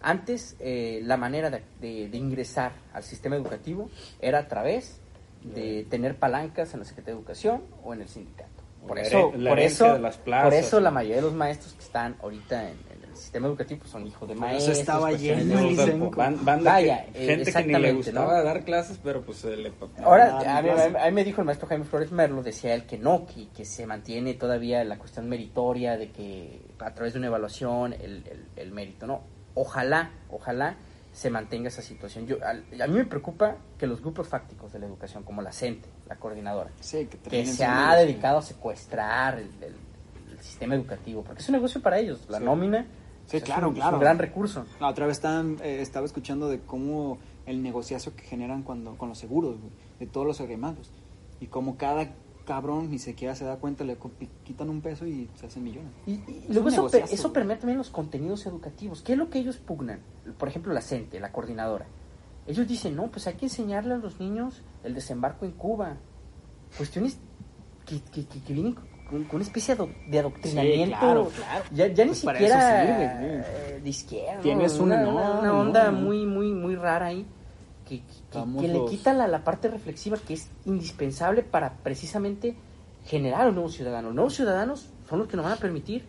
Antes, eh, la manera de, de- de ingresar al sistema educativo era a través de tener palancas en la Secretaría de Educación o en el sindicato. Por
la
eso, por eso,
de las
por eso la mayoría de los maestros que están ahorita en, sistema educativo pues, son hijos de
Por eso
maestros.
estaba
cuestiones
lleno
de-
el
banda
Vaya,
que-
eh,
gente que ni le gustaba
¿no?
dar clases, pero pues le...
Ahora,
Ah,
a mí, a mí me dijo el maestro Jaime Flores Merlo, decía él que no, que, que se mantiene todavía la cuestión meritoria de que a través de una evaluación el, el- el mérito, ¿no? Ojalá, ojalá se mantenga esa situación. Yo, al- a, mí me preocupa que los grupos fácticos de la educación, como la CENTE, la coordinadora,
Sí, que,
se ha dedicado a secuestrar el, el- el sistema educativo, porque es un negocio para ellos, la
Sí.
nómina
Sí, claro,
un- es
claro.
un gran recurso.
La otra vez estaban, eh, estaba escuchando de cómo el negociazo que generan cuando con los seguros, güey, de todos los agremados. Y cómo cada cabrón ni siquiera se da cuenta, le quitan un peso y se hacen millones.
Y, y
Es
luego eso, eso permite también los contenidos educativos. ¿Qué es lo que ellos pugnan? Por ejemplo, la CENTE, la coordinadora. Ellos dicen, no, pues hay que enseñarle a los niños el desembarco en Cuba. Cuestiones que, que, que- que vienen una especie de ado- de adoctrinamiento.
Sí, claro, claro.
Ya, ya ni
Pues para
siquiera
sirve,
eh, de izquierda. ¿no?
Tienes
una,
una- no,
una
no,
onda
no.
muy, muy, muy rara ahí. Que, que- que- le quita la, la parte reflexiva que es indispensable para precisamente generar un nuevo ciudadano. Nuevos ciudadanos son los que nos van a permitir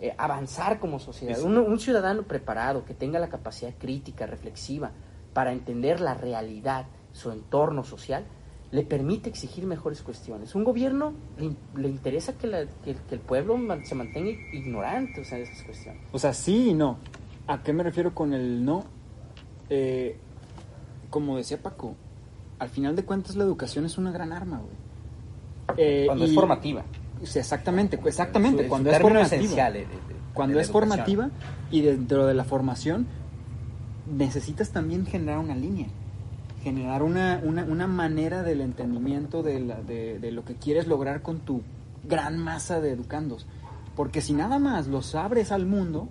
eh, avanzar como sociedad. Un, un ciudadano preparado, que tenga la capacidad crítica, reflexiva, para entender la realidad, su entorno social, le permite exigir mejores cuestiones. Un gobierno le, le interesa que, la- que- que el pueblo se mantenga ignorante o sea, de esas cuestiones.
O sea, sí y no. ¿A qué me refiero con el no? Eh, como decía Paco, al final de cuentas la educación es una gran arma, güey. Eh,
Cuando es
y-
formativa.
Sí, exactamente, exactamente.
Su- su
cuando es formativa.
esencial, eh, de- de-
Cuando
de
es
educación.
formativa y dentro de la formación necesitas también generar una línea, generar una, una, una manera del entendimiento de, la- de, de lo que quieres lograr con tu gran masa de educandos. Porque si nada más los abres al mundo,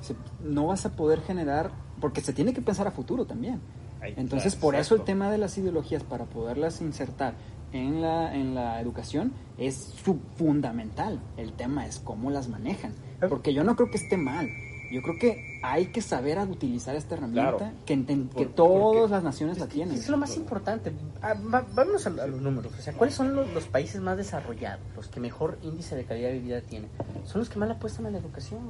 se- no vas a poder generar, porque se tiene que pensar a futuro también.
Ahí,
Entonces,
claro,
por eso el tema de las ideologías, para poderlas insertar en la, en la educación, es fundamental. El tema es cómo las manejan. Porque yo no creo que esté mal. Yo creo que hay que saber utilizar esta herramienta
Claro.
que, enten- que
Por-
todas
porque-
las naciones la tienen.
Es lo más importante. Ah, va- vámonos a, a los números. O sea, ¿cuáles son los, los países más desarrollados, los que mejor índice de calidad de vida tienen? Son los que más le apuestan a la educación,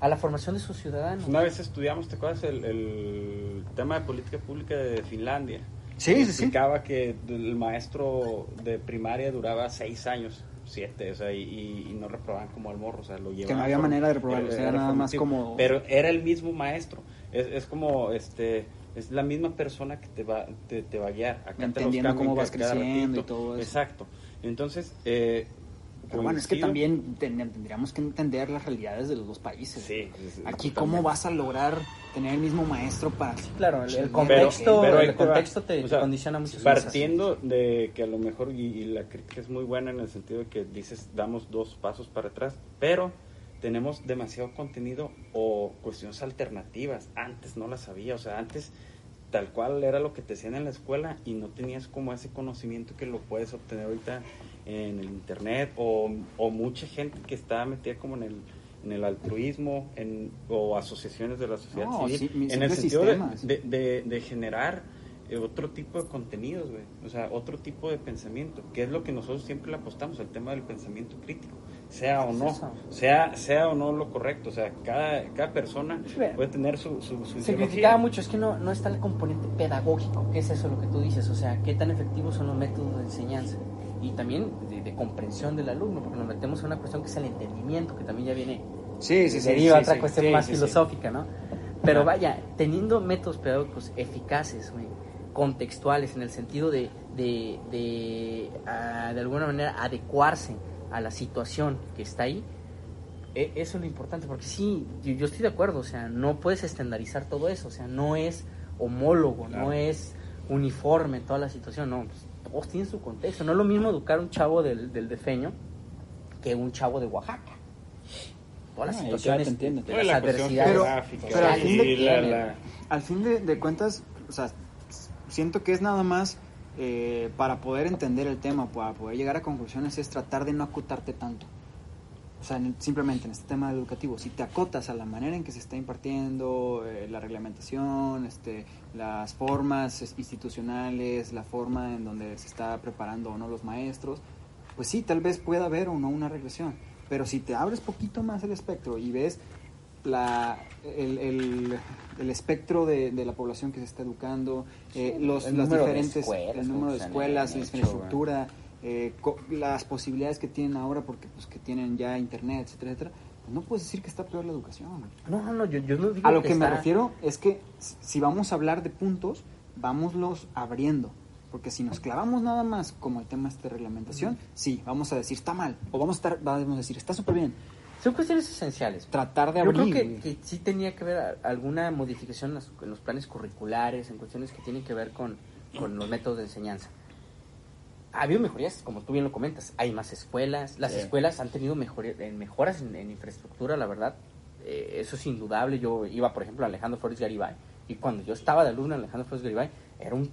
a la formación de sus ciudadanos.
Una vez estudiamos, ¿te acuerdas? El, el tema de política pública de Finlandia.
Sí, sí, sí.
Explicaba que el maestro de primaria duraba seis años, siete, o sea, y, y- no reprobaban como al morro, o sea, lo llevaban.
no había
por-
manera de reprobarlo, era nada más como-
Pero era el mismo maestro, es, es como, este, es la misma persona que te va, te, te va a guiar. Acá te los
Entendiendo
cambian
cómo vas creciendo y todo eso.
Exacto. Entonces, eh,
Pero bueno, es que también ten- tendríamos que entender las realidades de los dos países.
Sí, sí, sí,
Aquí. ¿cómo vas a lograr tener el mismo maestro para...
Claro, el, contexto,
pero
el
te
contexto te,
O sea,
condiciona muchas cosas.
Partiendo de que a lo mejor, y, y la crítica es muy buena en el sentido de que dices, damos dos pasos para atrás, pero tenemos demasiado contenido o cuestiones alternativas. Antes no las había, o sea, antes tal cual era lo que te decían en la escuela y no tenías como ese conocimiento que lo puedes obtener ahorita en el internet o, o mucha gente que está metida como en el en el altruismo en, o asociaciones de la sociedad
No,
civil
sí,
en el sentido de, de, de- generar eh, otro tipo de contenidos, güey. O sea, otro tipo de pensamiento, que es lo que nosotros siempre le apostamos, el tema del pensamiento crítico, sea o no, sea, sea o no lo correcto. O sea, cada, cada persona puede tener su, su, su
Se criticaba mucho, es que no, no está el componente pedagógico, que es eso lo que tú dices, o sea, qué tan efectivos son los métodos de enseñanza. Y también de, comprensión del alumno, porque nos metemos en una cuestión que es el entendimiento, que también ya viene
Sí, sí,
deriva
sí,
otra
sí,
cuestión
sí,
más filosófica, ¿no? Pero vaya, teniendo métodos pedagógicos eficaces, güey, contextuales, en el sentido de, de, de, ah, de alguna manera adecuarse a la situación que está ahí, e- eso es lo importante, porque sí, yo, yo estoy de acuerdo, o sea, no puedes estandarizar todo eso, o sea, no es homólogo, no
Claro.
es uniforme toda la situación, no, pues, todos tienen su contexto, no es lo mismo educar a un chavo del, del defeño que un chavo de Oaxaca. Todas las
Ah,
situaciones
te entiendo.
de
Toda
las adversidades
pero al fin de-
la- la-
Al fin de, de cuentas, o sea, siento que es nada más eh, para poder entender el tema, para poder llegar a conclusiones, es tratar de no acotarte tanto. O sea, en- simplemente en este tema educativo, si te acotas a la manera en que se está impartiendo, eh, la reglamentación, este, las formas es- institucionales, la forma en donde se está preparando o no los maestros, pues sí, tal vez pueda haber o no una regresión. Pero si te abres poquito más el espectro y ves la, el, el- el espectro de, de la población que se está educando, eh, los,
el
las
número de
diferentes,
escuelas,
el número de
han
escuelas, la
hecho,
infraestructura, eh, las posibilidades que tienen ahora porque pues que tienen ya internet, etcétera, etcétera, pues no puedes decir que está peor la educación.
No, no, no, yo, yo no digo
A lo que, me
está-
refiero es que si- vamos a hablar de puntos, vámoslos abriendo. Porque si nos clavamos nada más como el tema este de reglamentación, sí, vamos a decir está mal. O vamos a, estar, vamos a decir está súper bien.
Son cuestiones esenciales.
Tratar de
Yo creo
abrir.
que, que sí tenía que a- alguna modificación en los, en los planes curriculares, en cuestiones que tienen que ver con, con los métodos de enseñanza. Ha habido mejorías, como tú bien lo comentas. Hay más escuelas. Las
Sí.
escuelas han tenido mejor- en mejoras en, en infraestructura, la verdad. Eh, eso es indudable. Yo iba, por ejemplo, a Alejandro Flores Garibay. Y cuando yo estaba de alumno en Alejandro Flores Garibay, era un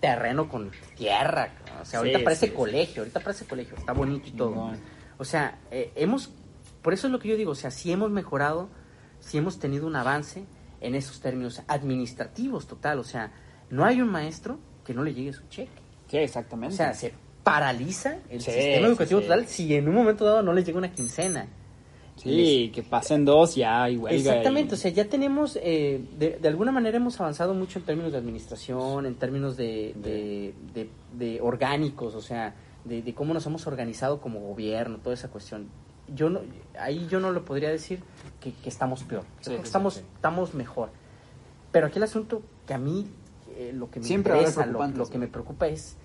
terreno con tierra. O sea, ahorita
Sí,
parece
sí,
colegio. Ahorita parece colegio. Está bonito y todo. O sea, eh, hemos, por eso es lo que yo digo, o sea, si hemos mejorado, si hemos tenido un avance en esos términos administrativos total, o sea, no hay un maestro que no le llegue su cheque.
Sí, exactamente.
O sea, se paraliza el
Sí,
sistema educativo
sí.
total si en un momento dado no les llega una quincena.
sí, que pasen dos ya y huelga.
Exactamente,
y-
o sea, ya tenemos, eh, de, de alguna manera hemos avanzado mucho en términos de administración, en términos de, de, de- de orgánicos, o sea, de, cómo nos hemos organizado como gobierno, toda esa cuestión. Yo no, ahí yo no le podría decir que, que estamos peor, Yo creo que estamos, estamos mejor. Pero aquí el asunto que a mí, eh, lo que me
Siempre
interesa, lo, que me preocupa es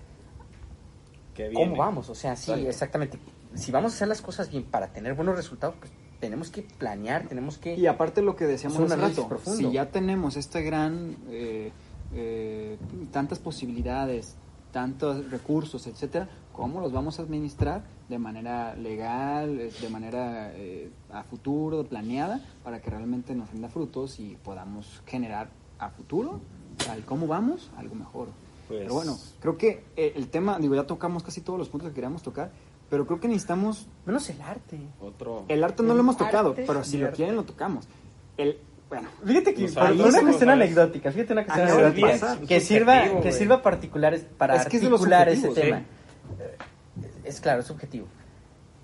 que
¿Cómo vamos? O sea, sí, exactamente. Si vamos a hacer las cosas bien para tener buenos resultados, pues tenemos que planear, tenemos que...
Y aparte lo que decíamos hace rato,
profundo.
si ya tenemos este gran, eh, eh, tantas posibilidades, tantos recursos, etcétera, ¿cómo los vamos a administrar de manera legal, eh, de manera eh, a futuro, planeada, para que realmente nos rinda frutos y podamos generar a futuro, al cómo vamos, algo mejor?
Pues-
Pero bueno, creo que eh, el tema, digo, ya tocamos casi todos los puntos que queríamos tocar, pero creo que necesitamos
Menos el arte.
Otro.
el arte no lo hemos tocado, pero si lo quieren lo tocamos. El, bueno,
Fíjate que por una cuestión
sabes.
anecdótica, fíjate una cuestión
de
anecdótica,
pasar,
que sirva,
subjetivo,
que sirva particulares para
Es que
articular ese tema. Eh, Es claro, es subjetivo.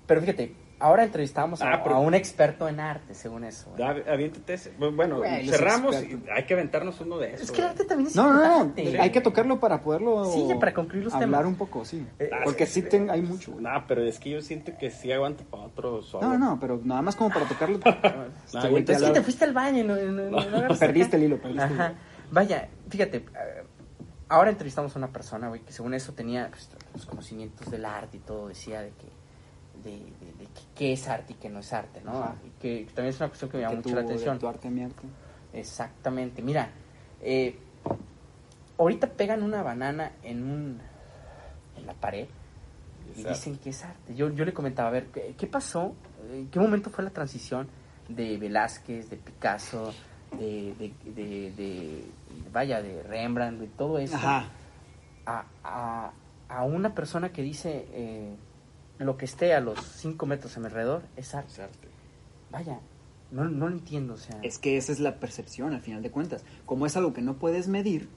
Pero fíjate, ahora entrevistamos a,
Ah, pero-
a un experto en arte, según eso. güey.
Da- aviéntate ese. Bueno,
Güey,
cerramos y hay que aventarnos uno de esos.
Es que el arte también es
no, no, no,
importante.
hay que tocarlo para poderlo
Sí, ya para concluir los
hablar
temas.
un poco, sí.
Eh,
Porque sí ten- hay mucho. güey.
No, pero es que yo siento que sí aguanta para otro solo.
No, no, pero nada más como para tocarlo.
No,
Este güey
Es que te fuiste al baño, no, no, no, no agarraste
Perdiste el hilo, perdiste el
Ajá.
hilo.
Vaya, fíjate, eh, ahora entrevistamos a una persona, güey, que según eso tenía pues, los conocimientos del arte y todo, decía de que de, de- de qué- es arte y qué no es arte, ¿no?
Ajá.
Y que también es una cuestión que me llama mucho la atención.
Tu arte, mi arte.
Exactamente. Mira, eh, ahorita pegan una banana en un en la pared y dicen que es arte. Yo, yo le comentaba, a ver, ¿qué, qué pasó? ¿En qué momento fue la transición de Velázquez, de Picasso, de, de, de- de- vaya, de Rembrandt, de todo eso?
Ajá.
A, a- a una persona que dice eh, lo que esté a los 5 metros a mi alrededor es arte.
Es arte.
Vaya, no, no lo entiendo, o sea...
Es que esa es la percepción, al final de cuentas. Como es algo que no puedes medir,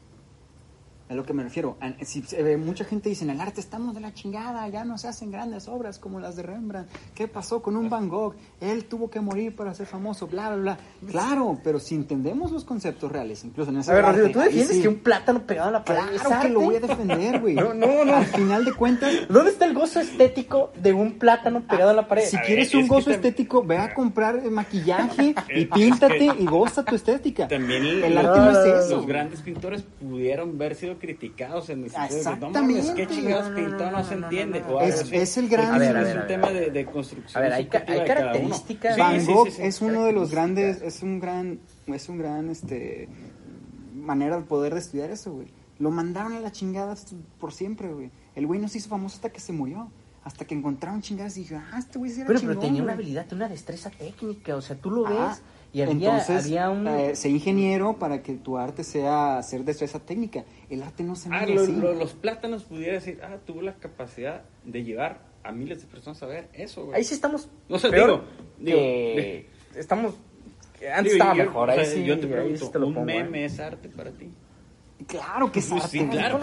a lo que me refiero. Si, eh, mucha gente dice, en el arte estamos de la chingada, ya no se hacen grandes obras como las de Rembrandt. ¿Qué pasó con un Van Gogh? Él tuvo que morir para ser famoso, bla, bla, bla. Claro, pero si entendemos los conceptos reales, incluso en ese
a ver,
arte,
Rodrigo, ¿tú defiendes
sí.
que un plátano pegado a la pared es
Claro que lo voy a defender, güey.
No, no, no.
Al final de cuentas,
¿Dónde está el gozo estético de un plátano pegado a la pared?
si
A ver,
quieres
es
un
que
gozo estético, ve a comprar eh, maquillaje y
Es
píntate y goza tu estética.
También
el
los-
arte no es eso.
Los grandes pintores pudieron haber sido criticados en el sentido de qué chingados pintó, no, se entiende.
Es-
así.
es el gran-
Es-
A ver, a
es
ver,
un tema de, construcción.
A ver, hay características.
Van Gogh es uno de los grandes, es un gran, es un gran, este, manera de poder de estudiar eso, güey. Lo mandaron a la chingada por siempre, güey. El güey no se hizo famoso hasta que se murió. Hasta que encontraron chingadas y dije, ah, este güey sí era
Pero,
chingón,
pero tenía una habilidad, una destreza técnica, o sea, tú lo ves
Ah,
y había,
entonces,
había un...
eh, sé ingeniero para que tu arte sea hacer destreza técnica. El arte no se
Ah,
mide
lo-
así.
lo- los plátanos pudiera decir, ah, tuvo la capacidad de llevar a miles de personas a ver eso, güey.
Ahí sí estamos
No sé,
peor
digo, digo,
que- Estamos... Antes
Digo,
estaba
yo-
mejor,
o
ahí
sea,
sí,
yo te
ahí
pregunto,
sí te lo
¿un
pongo, ¿eh?
meme es arte para ti?
Claro que es arte.
sí, claro.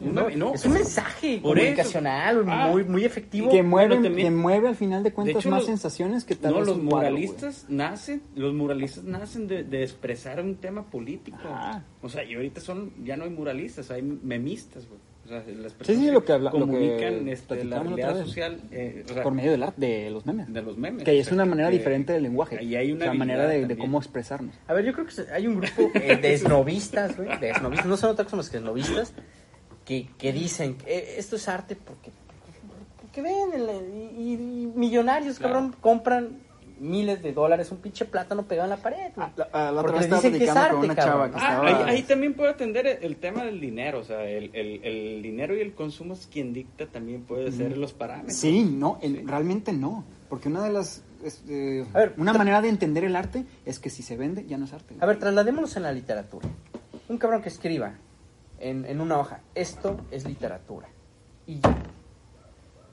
No,
no.
es un mensaje
Por
comunicacional
Ah.
muy, muy efectivo.
Que mueve, que mueve al final de cuentas
hecho,
más
los-
sensaciones que tal
no,
vez
los
cuadro,
muralistas nacen, los muralistas nacen de, de expresar un tema político.
Ah.
O sea, y ahorita son, ya no hay muralistas, hay memistas, güey. O sea, las
Sí,
personas
sí, lo que habla- lo que
comunican este, la realidad social eh, o sea,
por medio del arte, de los memes.
de los memes.
Que
o
es
sea,
una manera
que-
diferente del lenguaje.
Y hay una
o sea, manera de, cómo expresarnos.
A ver, yo creo que hay un grupo eh, de esnovistas, güey, de esnovistas, no son otra cosa más que esnovistas, que, que dicen, que, eh, esto es arte porque, porque ven, el- y, y millonarios,
Claro.
cabrón, compran miles de dólares un pinche plátano pegado en la pared, güey.
Ah, La, la
Porque
vez
dicen que es arte,
una chava que
Ah,
estaba...
ahí, ahí también puede atender el, el tema del dinero, o sea, el, el, el dinero y el consumo es quien dicta también puede ser los parámetros.
Sí, no,
Sí.
realmente no. Porque una de las... es, eh,
A ver,
una manera de entender el arte es que si se vende, ya no es arte.
A ver, trasladémonos en la literatura. Un cabrón que escriba en, en una hoja, esto es literatura. Y ya.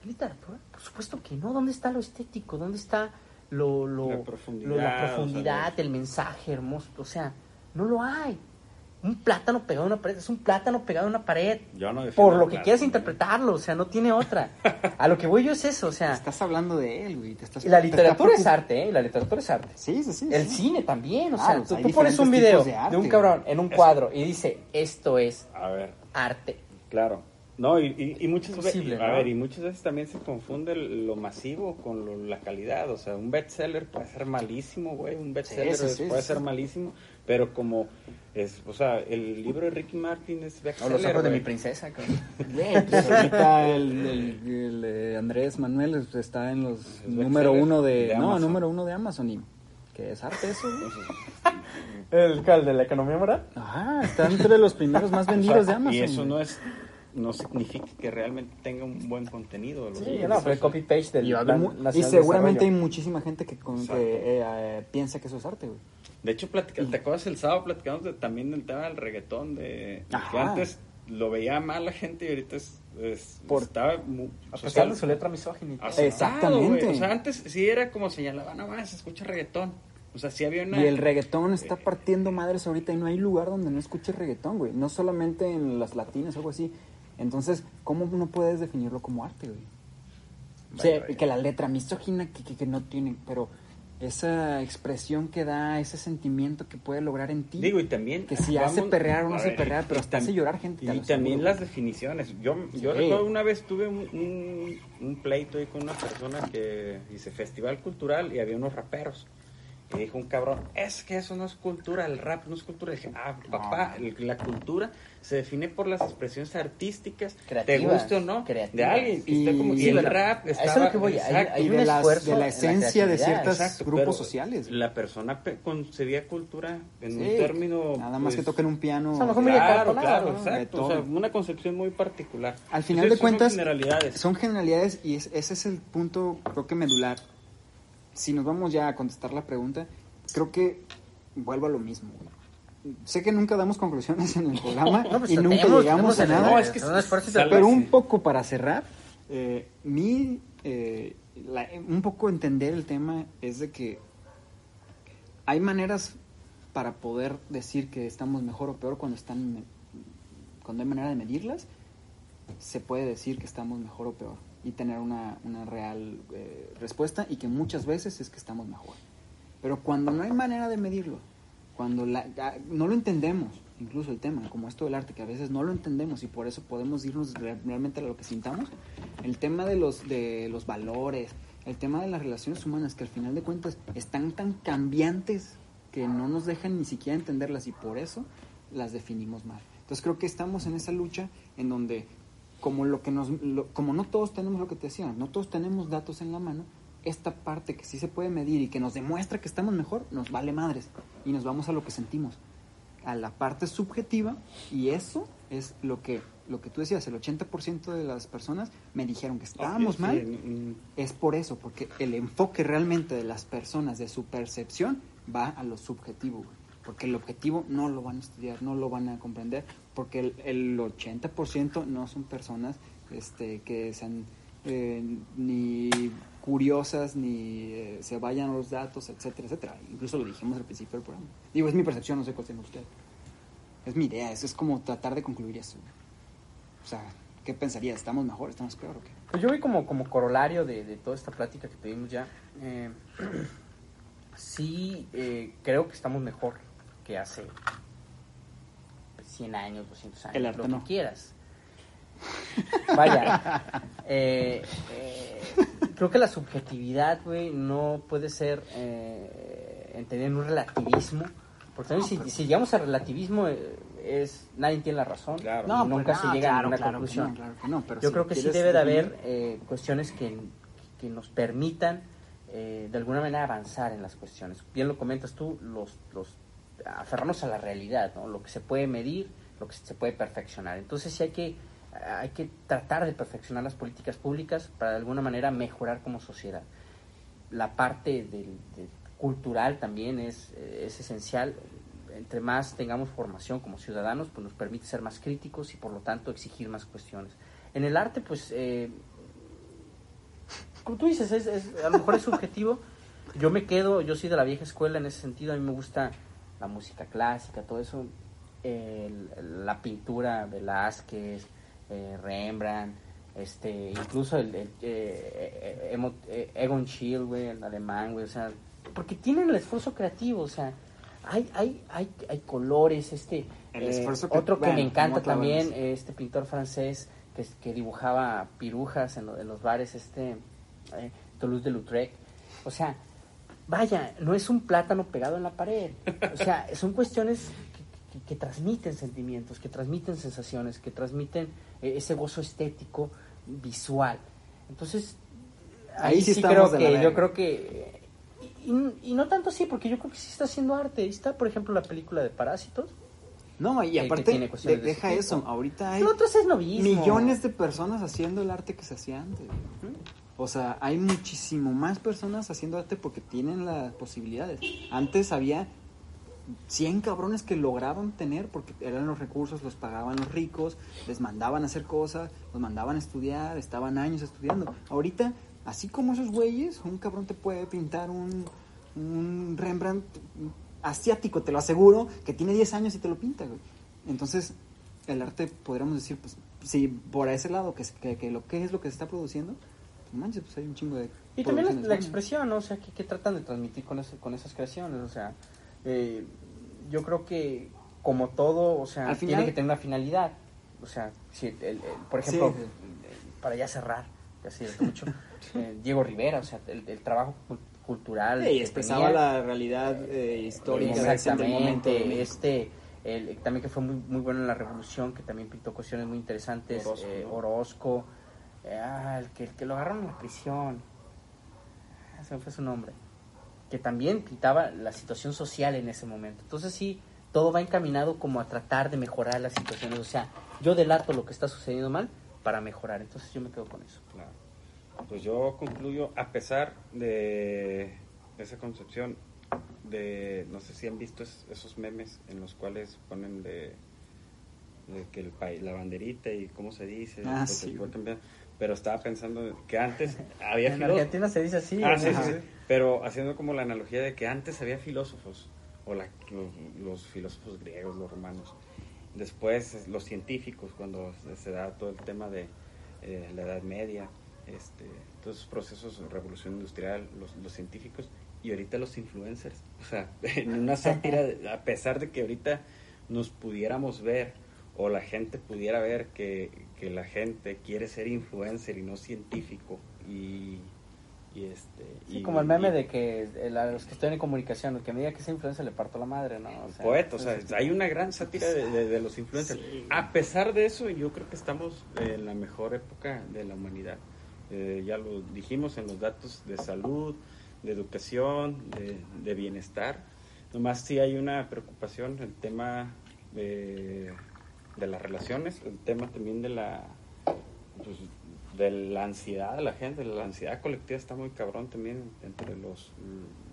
¿Es literatura? Por supuesto que no. ¿Dónde está lo estético? ¿Dónde está lo, lo-
La profundidad,
lo- la
o sea,
profundidad, el mensaje hermoso? O sea, no lo hay. Un plátano pegado a una pared es un plátano pegado a una pared.
Yo no
Por lo que
plátano,
quieras
¿eh?
interpretarlo, o sea, no tiene otra. A lo que voy yo es eso, o sea,
Estás hablando de él, güey. te estás-
y la
te está
literatura es arte, ¿eh? La literatura es arte.
Sí, sí, sí.
El
sí.
cine también, o
Claro,
sea, tú, pones un video
de
un
güey.
cabrón en un cuadro y dice, esto es
A ver,
arte.
Claro. No, y, y, y muchas
Posible,
veces, a ver, y muchas veces también se confunde lo masivo con lo- la calidad. O sea, un bestseller puede ser malísimo, güey. Un bestseller
sí, sí,
puede
sí.
ser malísimo, pero como es, o sea, el libro de Ricky Martin es
O
bestseller.
los ojos de mi princesa. cabrón.
Pues ahorita el, el- el, eh, Andrés Manuel es- está en los
Es
número uno de,
de
no,
Amazon.
número uno de Amazon y que es arte eso, güey.
¿El de la economía moral?
Ajá, está entre los primeros más vendidos de Amazon.
Y eso
güey.
no es no significa que realmente tenga un buen contenido. los
Sí, no, pero el copy-paste del
Y,
Plan
y
de
seguramente hay muchísima gente que, con- que eh, eh, piensa que eso es arte, güey.
De hecho, platica- ¿te acuerdas el sábado platicamos de- también del tema del reggaetón? De, de que antes lo veía mal la gente y ahorita es, es-
Por-
estaba mu-
A
social-
pesar de su letra misógina.
Exactamente.
O sea, antes sí era como señalaba, no más, escucha reggaetón. O sea, sí había una...
Y el reggaetón está partiendo madres ahorita y no hay lugar donde no escuches reggaetón, güey. No solamente en las latinas o algo así. Entonces, ¿cómo no puedes definirlo como arte, güey? O sea,
Vaya, vaya.
que la letra misógina que, que, que no tiene, pero esa expresión que da, ese sentimiento que puede lograr en ti.
Digo, y también...
Que si hace perrear o no hace
ver,
perrear,
y-
pero
y
hasta hace llorar gente, te
Y
lo
también las definiciones. Yo, yo
Sí.
recuerdo una vez tuve un, un, un pleito ahí con una persona que hice festival cultural y había unos raperos. Y dijo un cabrón, es que eso no es cultura, el rap no es cultura. Y dije, ah, papá, la cultura se define por las expresiones artísticas, te
Creativas,
guste o no, de
creativas.
alguien. Y,
Y-
está como, y
sí,
el rap
a eso
estaba...
es lo que voy, hay-
exacto,
hay
y
un
de,
esfuerzo
de la
la
esencia de ciertos
Exacto,
grupos sociales.
La persona pe- concebía cultura en
Sí,
un término...
Nada más
pues,
que toquen un piano.
O sea, a lo mejor
Claro, claro,
¿no?
exacto. O sea, una concepción muy particular.
Al final
Entonces,
de cuentas,
son generalidades.
son generalidades y es- ese es el punto, creo que medular. Si nos vamos ya a contestar la pregunta, creo que vuelvo a lo mismo. güey. Sé que nunca damos conclusiones en el programa
No, pues
y nunca llegamos a nada.
No, es que
Pero
sí.
un poco para cerrar, eh, mi, eh, la- un poco entender el tema es de que hay maneras para poder decir que estamos mejor o peor cuando están cuando hay manera de medirlas se puede decir que estamos mejor o peor y tener una, una real eh, respuesta y que muchas veces es que estamos mejor. Pero cuando no hay manera de medirlo cuando la- ah, no lo entendemos incluso el tema como esto del arte que a veces no lo entendemos y por eso podemos irnos re- realmente a lo que sintamos el tema de los de los valores el tema de las relaciones humanas que al final de cuentas están tan cambiantes que no nos dejan ni siquiera entenderlas y por eso las definimos mal. Entonces creo que estamos en esa lucha en donde como lo que nos lo- como no todos tenemos lo que te decía no todos tenemos datos en la mano esta parte que sí se puede medir y que nos demuestra que estamos mejor nos vale madres y nos vamos a lo que sentimos a la parte subjetiva y eso es lo que lo que tú decías el 80% de las personas me dijeron que estábamos mal es por eso porque el enfoque realmente de las personas de su percepción va a lo subjetivo güey. porque el objetivo no lo van a estudiar no lo van a comprender porque el, el 80% no son personas este que sean eh, ni curiosas ni eh, se vayan a los datos etcétera etcétera. Incluso lo dijimos al principio del programa. Digo es mi percepción no sé cuál tiene usted. Es mi idea eso es como tratar de concluir eso. O sea qué pensaría estamos mejor estamos peor o qué
Pues yo voy como, como corolario de, de toda esta plática que tuvimos ya. eh, sí, eh, creo que estamos mejor que hace 100 años, 200 años,
El arte
lo
no.
que quieras. Vaya, eh, eh, creo que la subjetividad, güey, no puede ser eh, entendida en un relativismo. Porque también si, si llegamos al relativismo, eh, es nadie tiene la razón
Claro.
No,
nunca
pues,
se
no,
llega
claro,
a una
claro que
conclusión.
no, claro que no, pero
Yo
si
creo que sí debe de haber eh, cuestiones que, que nos permitan eh, de alguna manera avanzar en las cuestiones. Bien lo comentas tú, los, los aferrarnos a la realidad, lo que se puede medir, lo que se puede perfeccionar. Entonces sí hay que, hay que tratar de perfeccionar las políticas públicas para de alguna manera mejorar como sociedad. La parte del, cultural también es, es esencial. Entre más tengamos formación como ciudadanos, pues nos permite ser más críticos y por lo tanto exigir más cuestiones. En el arte, pues, eh, como tú dices, es, es- a lo mejor es subjetivo. Yo me quedo, yo soy de la vieja escuela en ese sentido, a mí me gusta la música clásica, todo eso, la pintura, Velázquez, eh, Rembrandt, este, incluso el, el, eh, eh, eh, Egon Schiele, güey, el alemán, güey, o sea, porque tienen el esfuerzo creativo, o sea, hay, hay, hay, hay colores, este,
El esfuerzo que-
otro que
bueno,
me encanta también, este pintor francés que, que dibujaba pirujas en, lo- en los bares, este Toulouse de Lautrec. O sea, vaya, no es un plátano pegado en la pared. O sea, son cuestiones que, que- que transmiten sentimientos, que transmiten sensaciones, que transmiten eh, ese gozo estético, visual. Entonces, ahí,
Ahí sí
sí,
estamos
creo que, yo creo que... Y, y no tanto así, porque yo creo que sí está haciendo arte. Ahí está, por ejemplo, la película de Parásitos.
No, y aparte, de-
de
deja eso. Ahorita hay
es
millones de personas haciendo el arte que se hacía antes. O sea, hay muchísimo más personas haciendo arte porque tienen las posibilidades. Antes había 100 cabrones que lograban tener porque eran los recursos, los pagaban los ricos, les mandaban a hacer cosas, los mandaban a estudiar, estaban años estudiando. Ahorita, así como esos güeyes, un cabrón te puede pintar un, un Rembrandt asiático, te lo aseguro, que tiene 10 años y te lo pinta, güey. Entonces, el arte, podríamos decir, pues, si por ese lado, que, que, que lo que es lo que se está produciendo, manches, pues hay un chingo de...
Y también la, expresión, ¿no? O sea, ¿qué, qué tratan de transmitir con, ese- con esas creaciones? O sea, eh, yo creo que como todo, o sea,
Al
tiene
final-
que tener una finalidad. O sea, si el- el- por ejemplo,
Sí.
eh, para ya cerrar, ya se mucho, eh, Diego Rivera, o sea, el, el trabajo cul- cultural.
Sí,
que
expresaba
tenía.
la realidad eh, histórica del
Exactamente,
momento. de México.
este, el- también que fue muy, muy bueno en la revolución, que también pintó cuestiones muy interesantes,
Orozco,
eh,
¿no?
Orozco, ah, el, que, el que lo agarraron en la prisión, Ah, ese fue su nombre, que también pintaba la situación social en ese momento. Entonces sí, todo va encaminado como a tratar de mejorar las situaciones, o sea, yo delato lo que está sucediendo mal para mejorar, entonces yo me quedo con eso.
Claro. Pues yo concluyo, a pesar de esa concepción de, no sé si han visto es- esos memes en los cuales ponen de, de que el país, la banderita y cómo se dice,
Ah, sí,
se. Pero estaba pensando que antes había
En
filó-
Argentina se dice así.
Ah, sí, sí. Pero haciendo como la analogía de que antes había filósofos, o la- los, los filósofos griegos, los romanos. Después los científicos, cuando se- da todo el tema de eh, la Edad Media, este, todos esos procesos revolución industrial, los, los científicos, y ahorita los influencers. O sea, en una sátira, a pesar de que ahorita nos pudiéramos ver, o la gente pudiera ver que, que la gente quiere ser influencer y no científico, y, y este...
Sí,
y-
como el meme
y-
de que el- a los que estoy en comunicación, el que me diga que es influencer le parto la madre, ¿no? O sea,
poeta, o sea, hay una gran sátira de, de- de los influencers. A pesar de eso, yo creo que estamos en la mejor época de la humanidad. Eh, ya lo dijimos en los datos de salud, de educación, de, de bienestar. Nomás sí hay una preocupación, el tema de, de las relaciones, el tema también de la pues, de la ansiedad de la gente, la ansiedad colectiva está muy cabrón también entre los,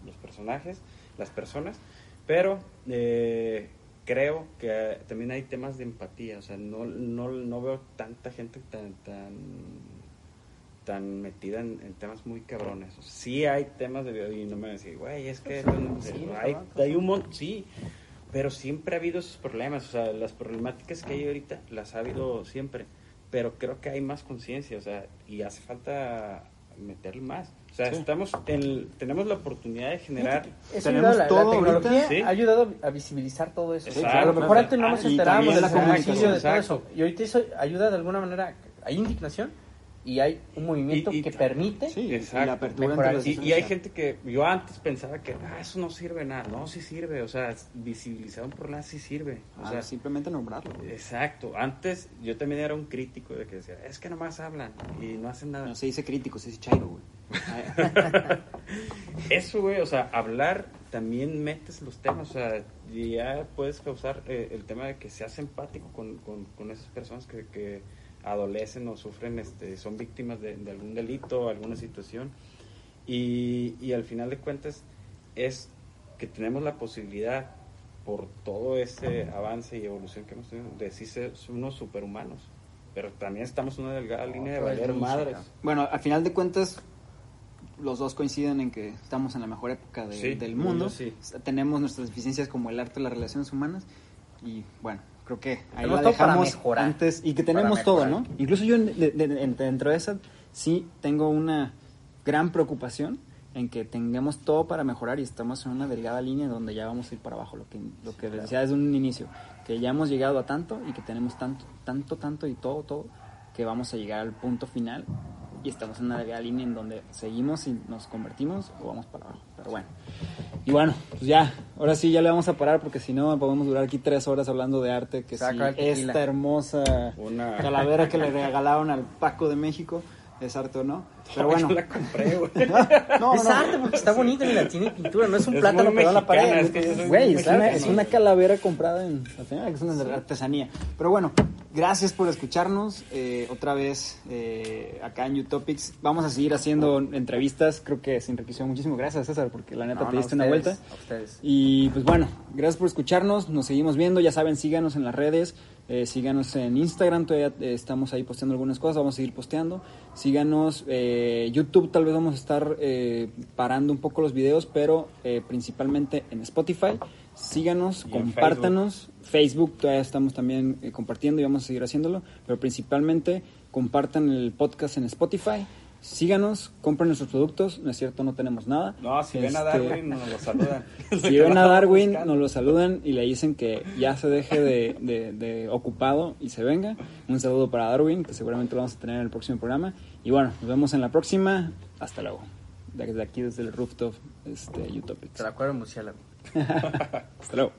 los personajes, las personas, pero eh, creo que también hay temas de empatía, o sea, no, no, no veo tanta gente tan tan tan metida en, en temas muy cabrones. O sea, sí hay temas de y no me decir, güey, es que no,
sí,
hay, hay un montón, sí, pero siempre ha habido esos problemas, o sea, las problemáticas que hay ahorita las ha habido siempre, pero creo que hay más conciencia, o sea, y hace falta meterle más. O sea,
Sí.
estamos en, tenemos la oportunidad de generar
Tenemos
la, tecnología
ahorita. Sí.
ha ayudado a visibilizar todo eso.
Exacto.
a lo mejor antes no
Ah,
nos
y
enterábamos
también
de
la
la comunicación, de todo eso. Y ahorita eso ayuda de alguna manera. Hay indignación y hay un movimiento
Y- y-
que permite.
Sí, y
Exacto.
la apertura
Y, y hay gente que yo antes pensaba que ah, eso no sirve nada. No, sí sirve. O sea, visibilizar un problema sí sirve. O
Ah,
sea,
simplemente nombrarlo.
exacto. Antes yo también era un crítico de que decía, es que nomás hablan y no hacen nada.
No se dice crítico, se dice chairo, güey.
Eso, güey, o sea, hablar también metes los temas. O sea, y ya puedes causar eh, el tema de que seas empático con, con, con esas personas que, que adolecen o sufren, este, son víctimas de, de algún delito, alguna situación. Y, y al final de cuentas es que tenemos la posibilidad, por todo ese avance y evolución que hemos tenido, de decir ser unos superhumanos. Pero también estamos en una delgada línea de valer madres.
Bueno, al final de cuentas, los dos coinciden en que estamos en la mejor época de-
Sí,
del mundo.
sí.
Tenemos nuestras deficiencias como el arte de las relaciones humanas. Y bueno, creo que ahí la
para
dejamos
mejorar.
antes. Y que tenemos todo. ¿no? Incluso yo, de- de- de- dentro de esa, sí tengo una gran preocupación en que tengamos todo para mejorar y estamos en una delgada línea donde ya vamos a ir para abajo, lo que, lo que decía desde un inicio, que ya hemos llegado a tanto y que tenemos tanto, tanto, tanto y todo, todo, que vamos a llegar al punto final y estamos en una línea en donde seguimos y nos convertimos o vamos para abajo. Pero bueno. Y bueno, pues ya, ahora sí ya le vamos a parar porque si no podemos durar aquí tres horas hablando de arte, que sí,
Saca tequila.
esta hermosa
Una-
calavera que le regalaron al Paco de México, es arte o no. Pero bueno.
Yo la compré, güey.
No,
es
no.
arte porque está bonito, mira, tiene pintura, no es un
Es
plátano pegado en la pared.
es que
Güey, es una, es una calavera comprada en al final, es una artesanía. Pero bueno, gracias por escucharnos eh, otra vez eh, acá en Utopics. Vamos a seguir haciendo entrevistas, creo que se enriqueció muchísimo. Gracias, César, porque la neta
No,
te
no,
diste una vuelta.
a ustedes.
Y pues bueno, gracias por escucharnos, nos seguimos viendo, ya saben, síganos en las redes, eh, síganos en Instagram, todavía eh, estamos ahí posteando algunas cosas, vamos a seguir posteando, síganos, eh, YouTube tal vez vamos a estar eh, parando un poco los videos, pero eh, principalmente en Spotify, síganos,
Y
compártanos, Facebook. todavía estamos también eh, compartiendo y vamos a seguir haciéndolo, pero principalmente compartan el podcast en Spotify. Síganos, compren nuestros productos, no es cierto, no tenemos nada.
No, si ven a
Este,
Darwin, nos lo saludan.
si ven a Darwin, nos lo saludan y le dicen que ya se deje de, de- de ocupado y se venga. Un saludo para Darwin, que seguramente lo vamos a tener en el próximo programa. Y bueno, nos vemos en la próxima. Hasta luego. desde aquí, desde el rooftop, este, Utopics.
Te la acuerdo.
Hasta luego.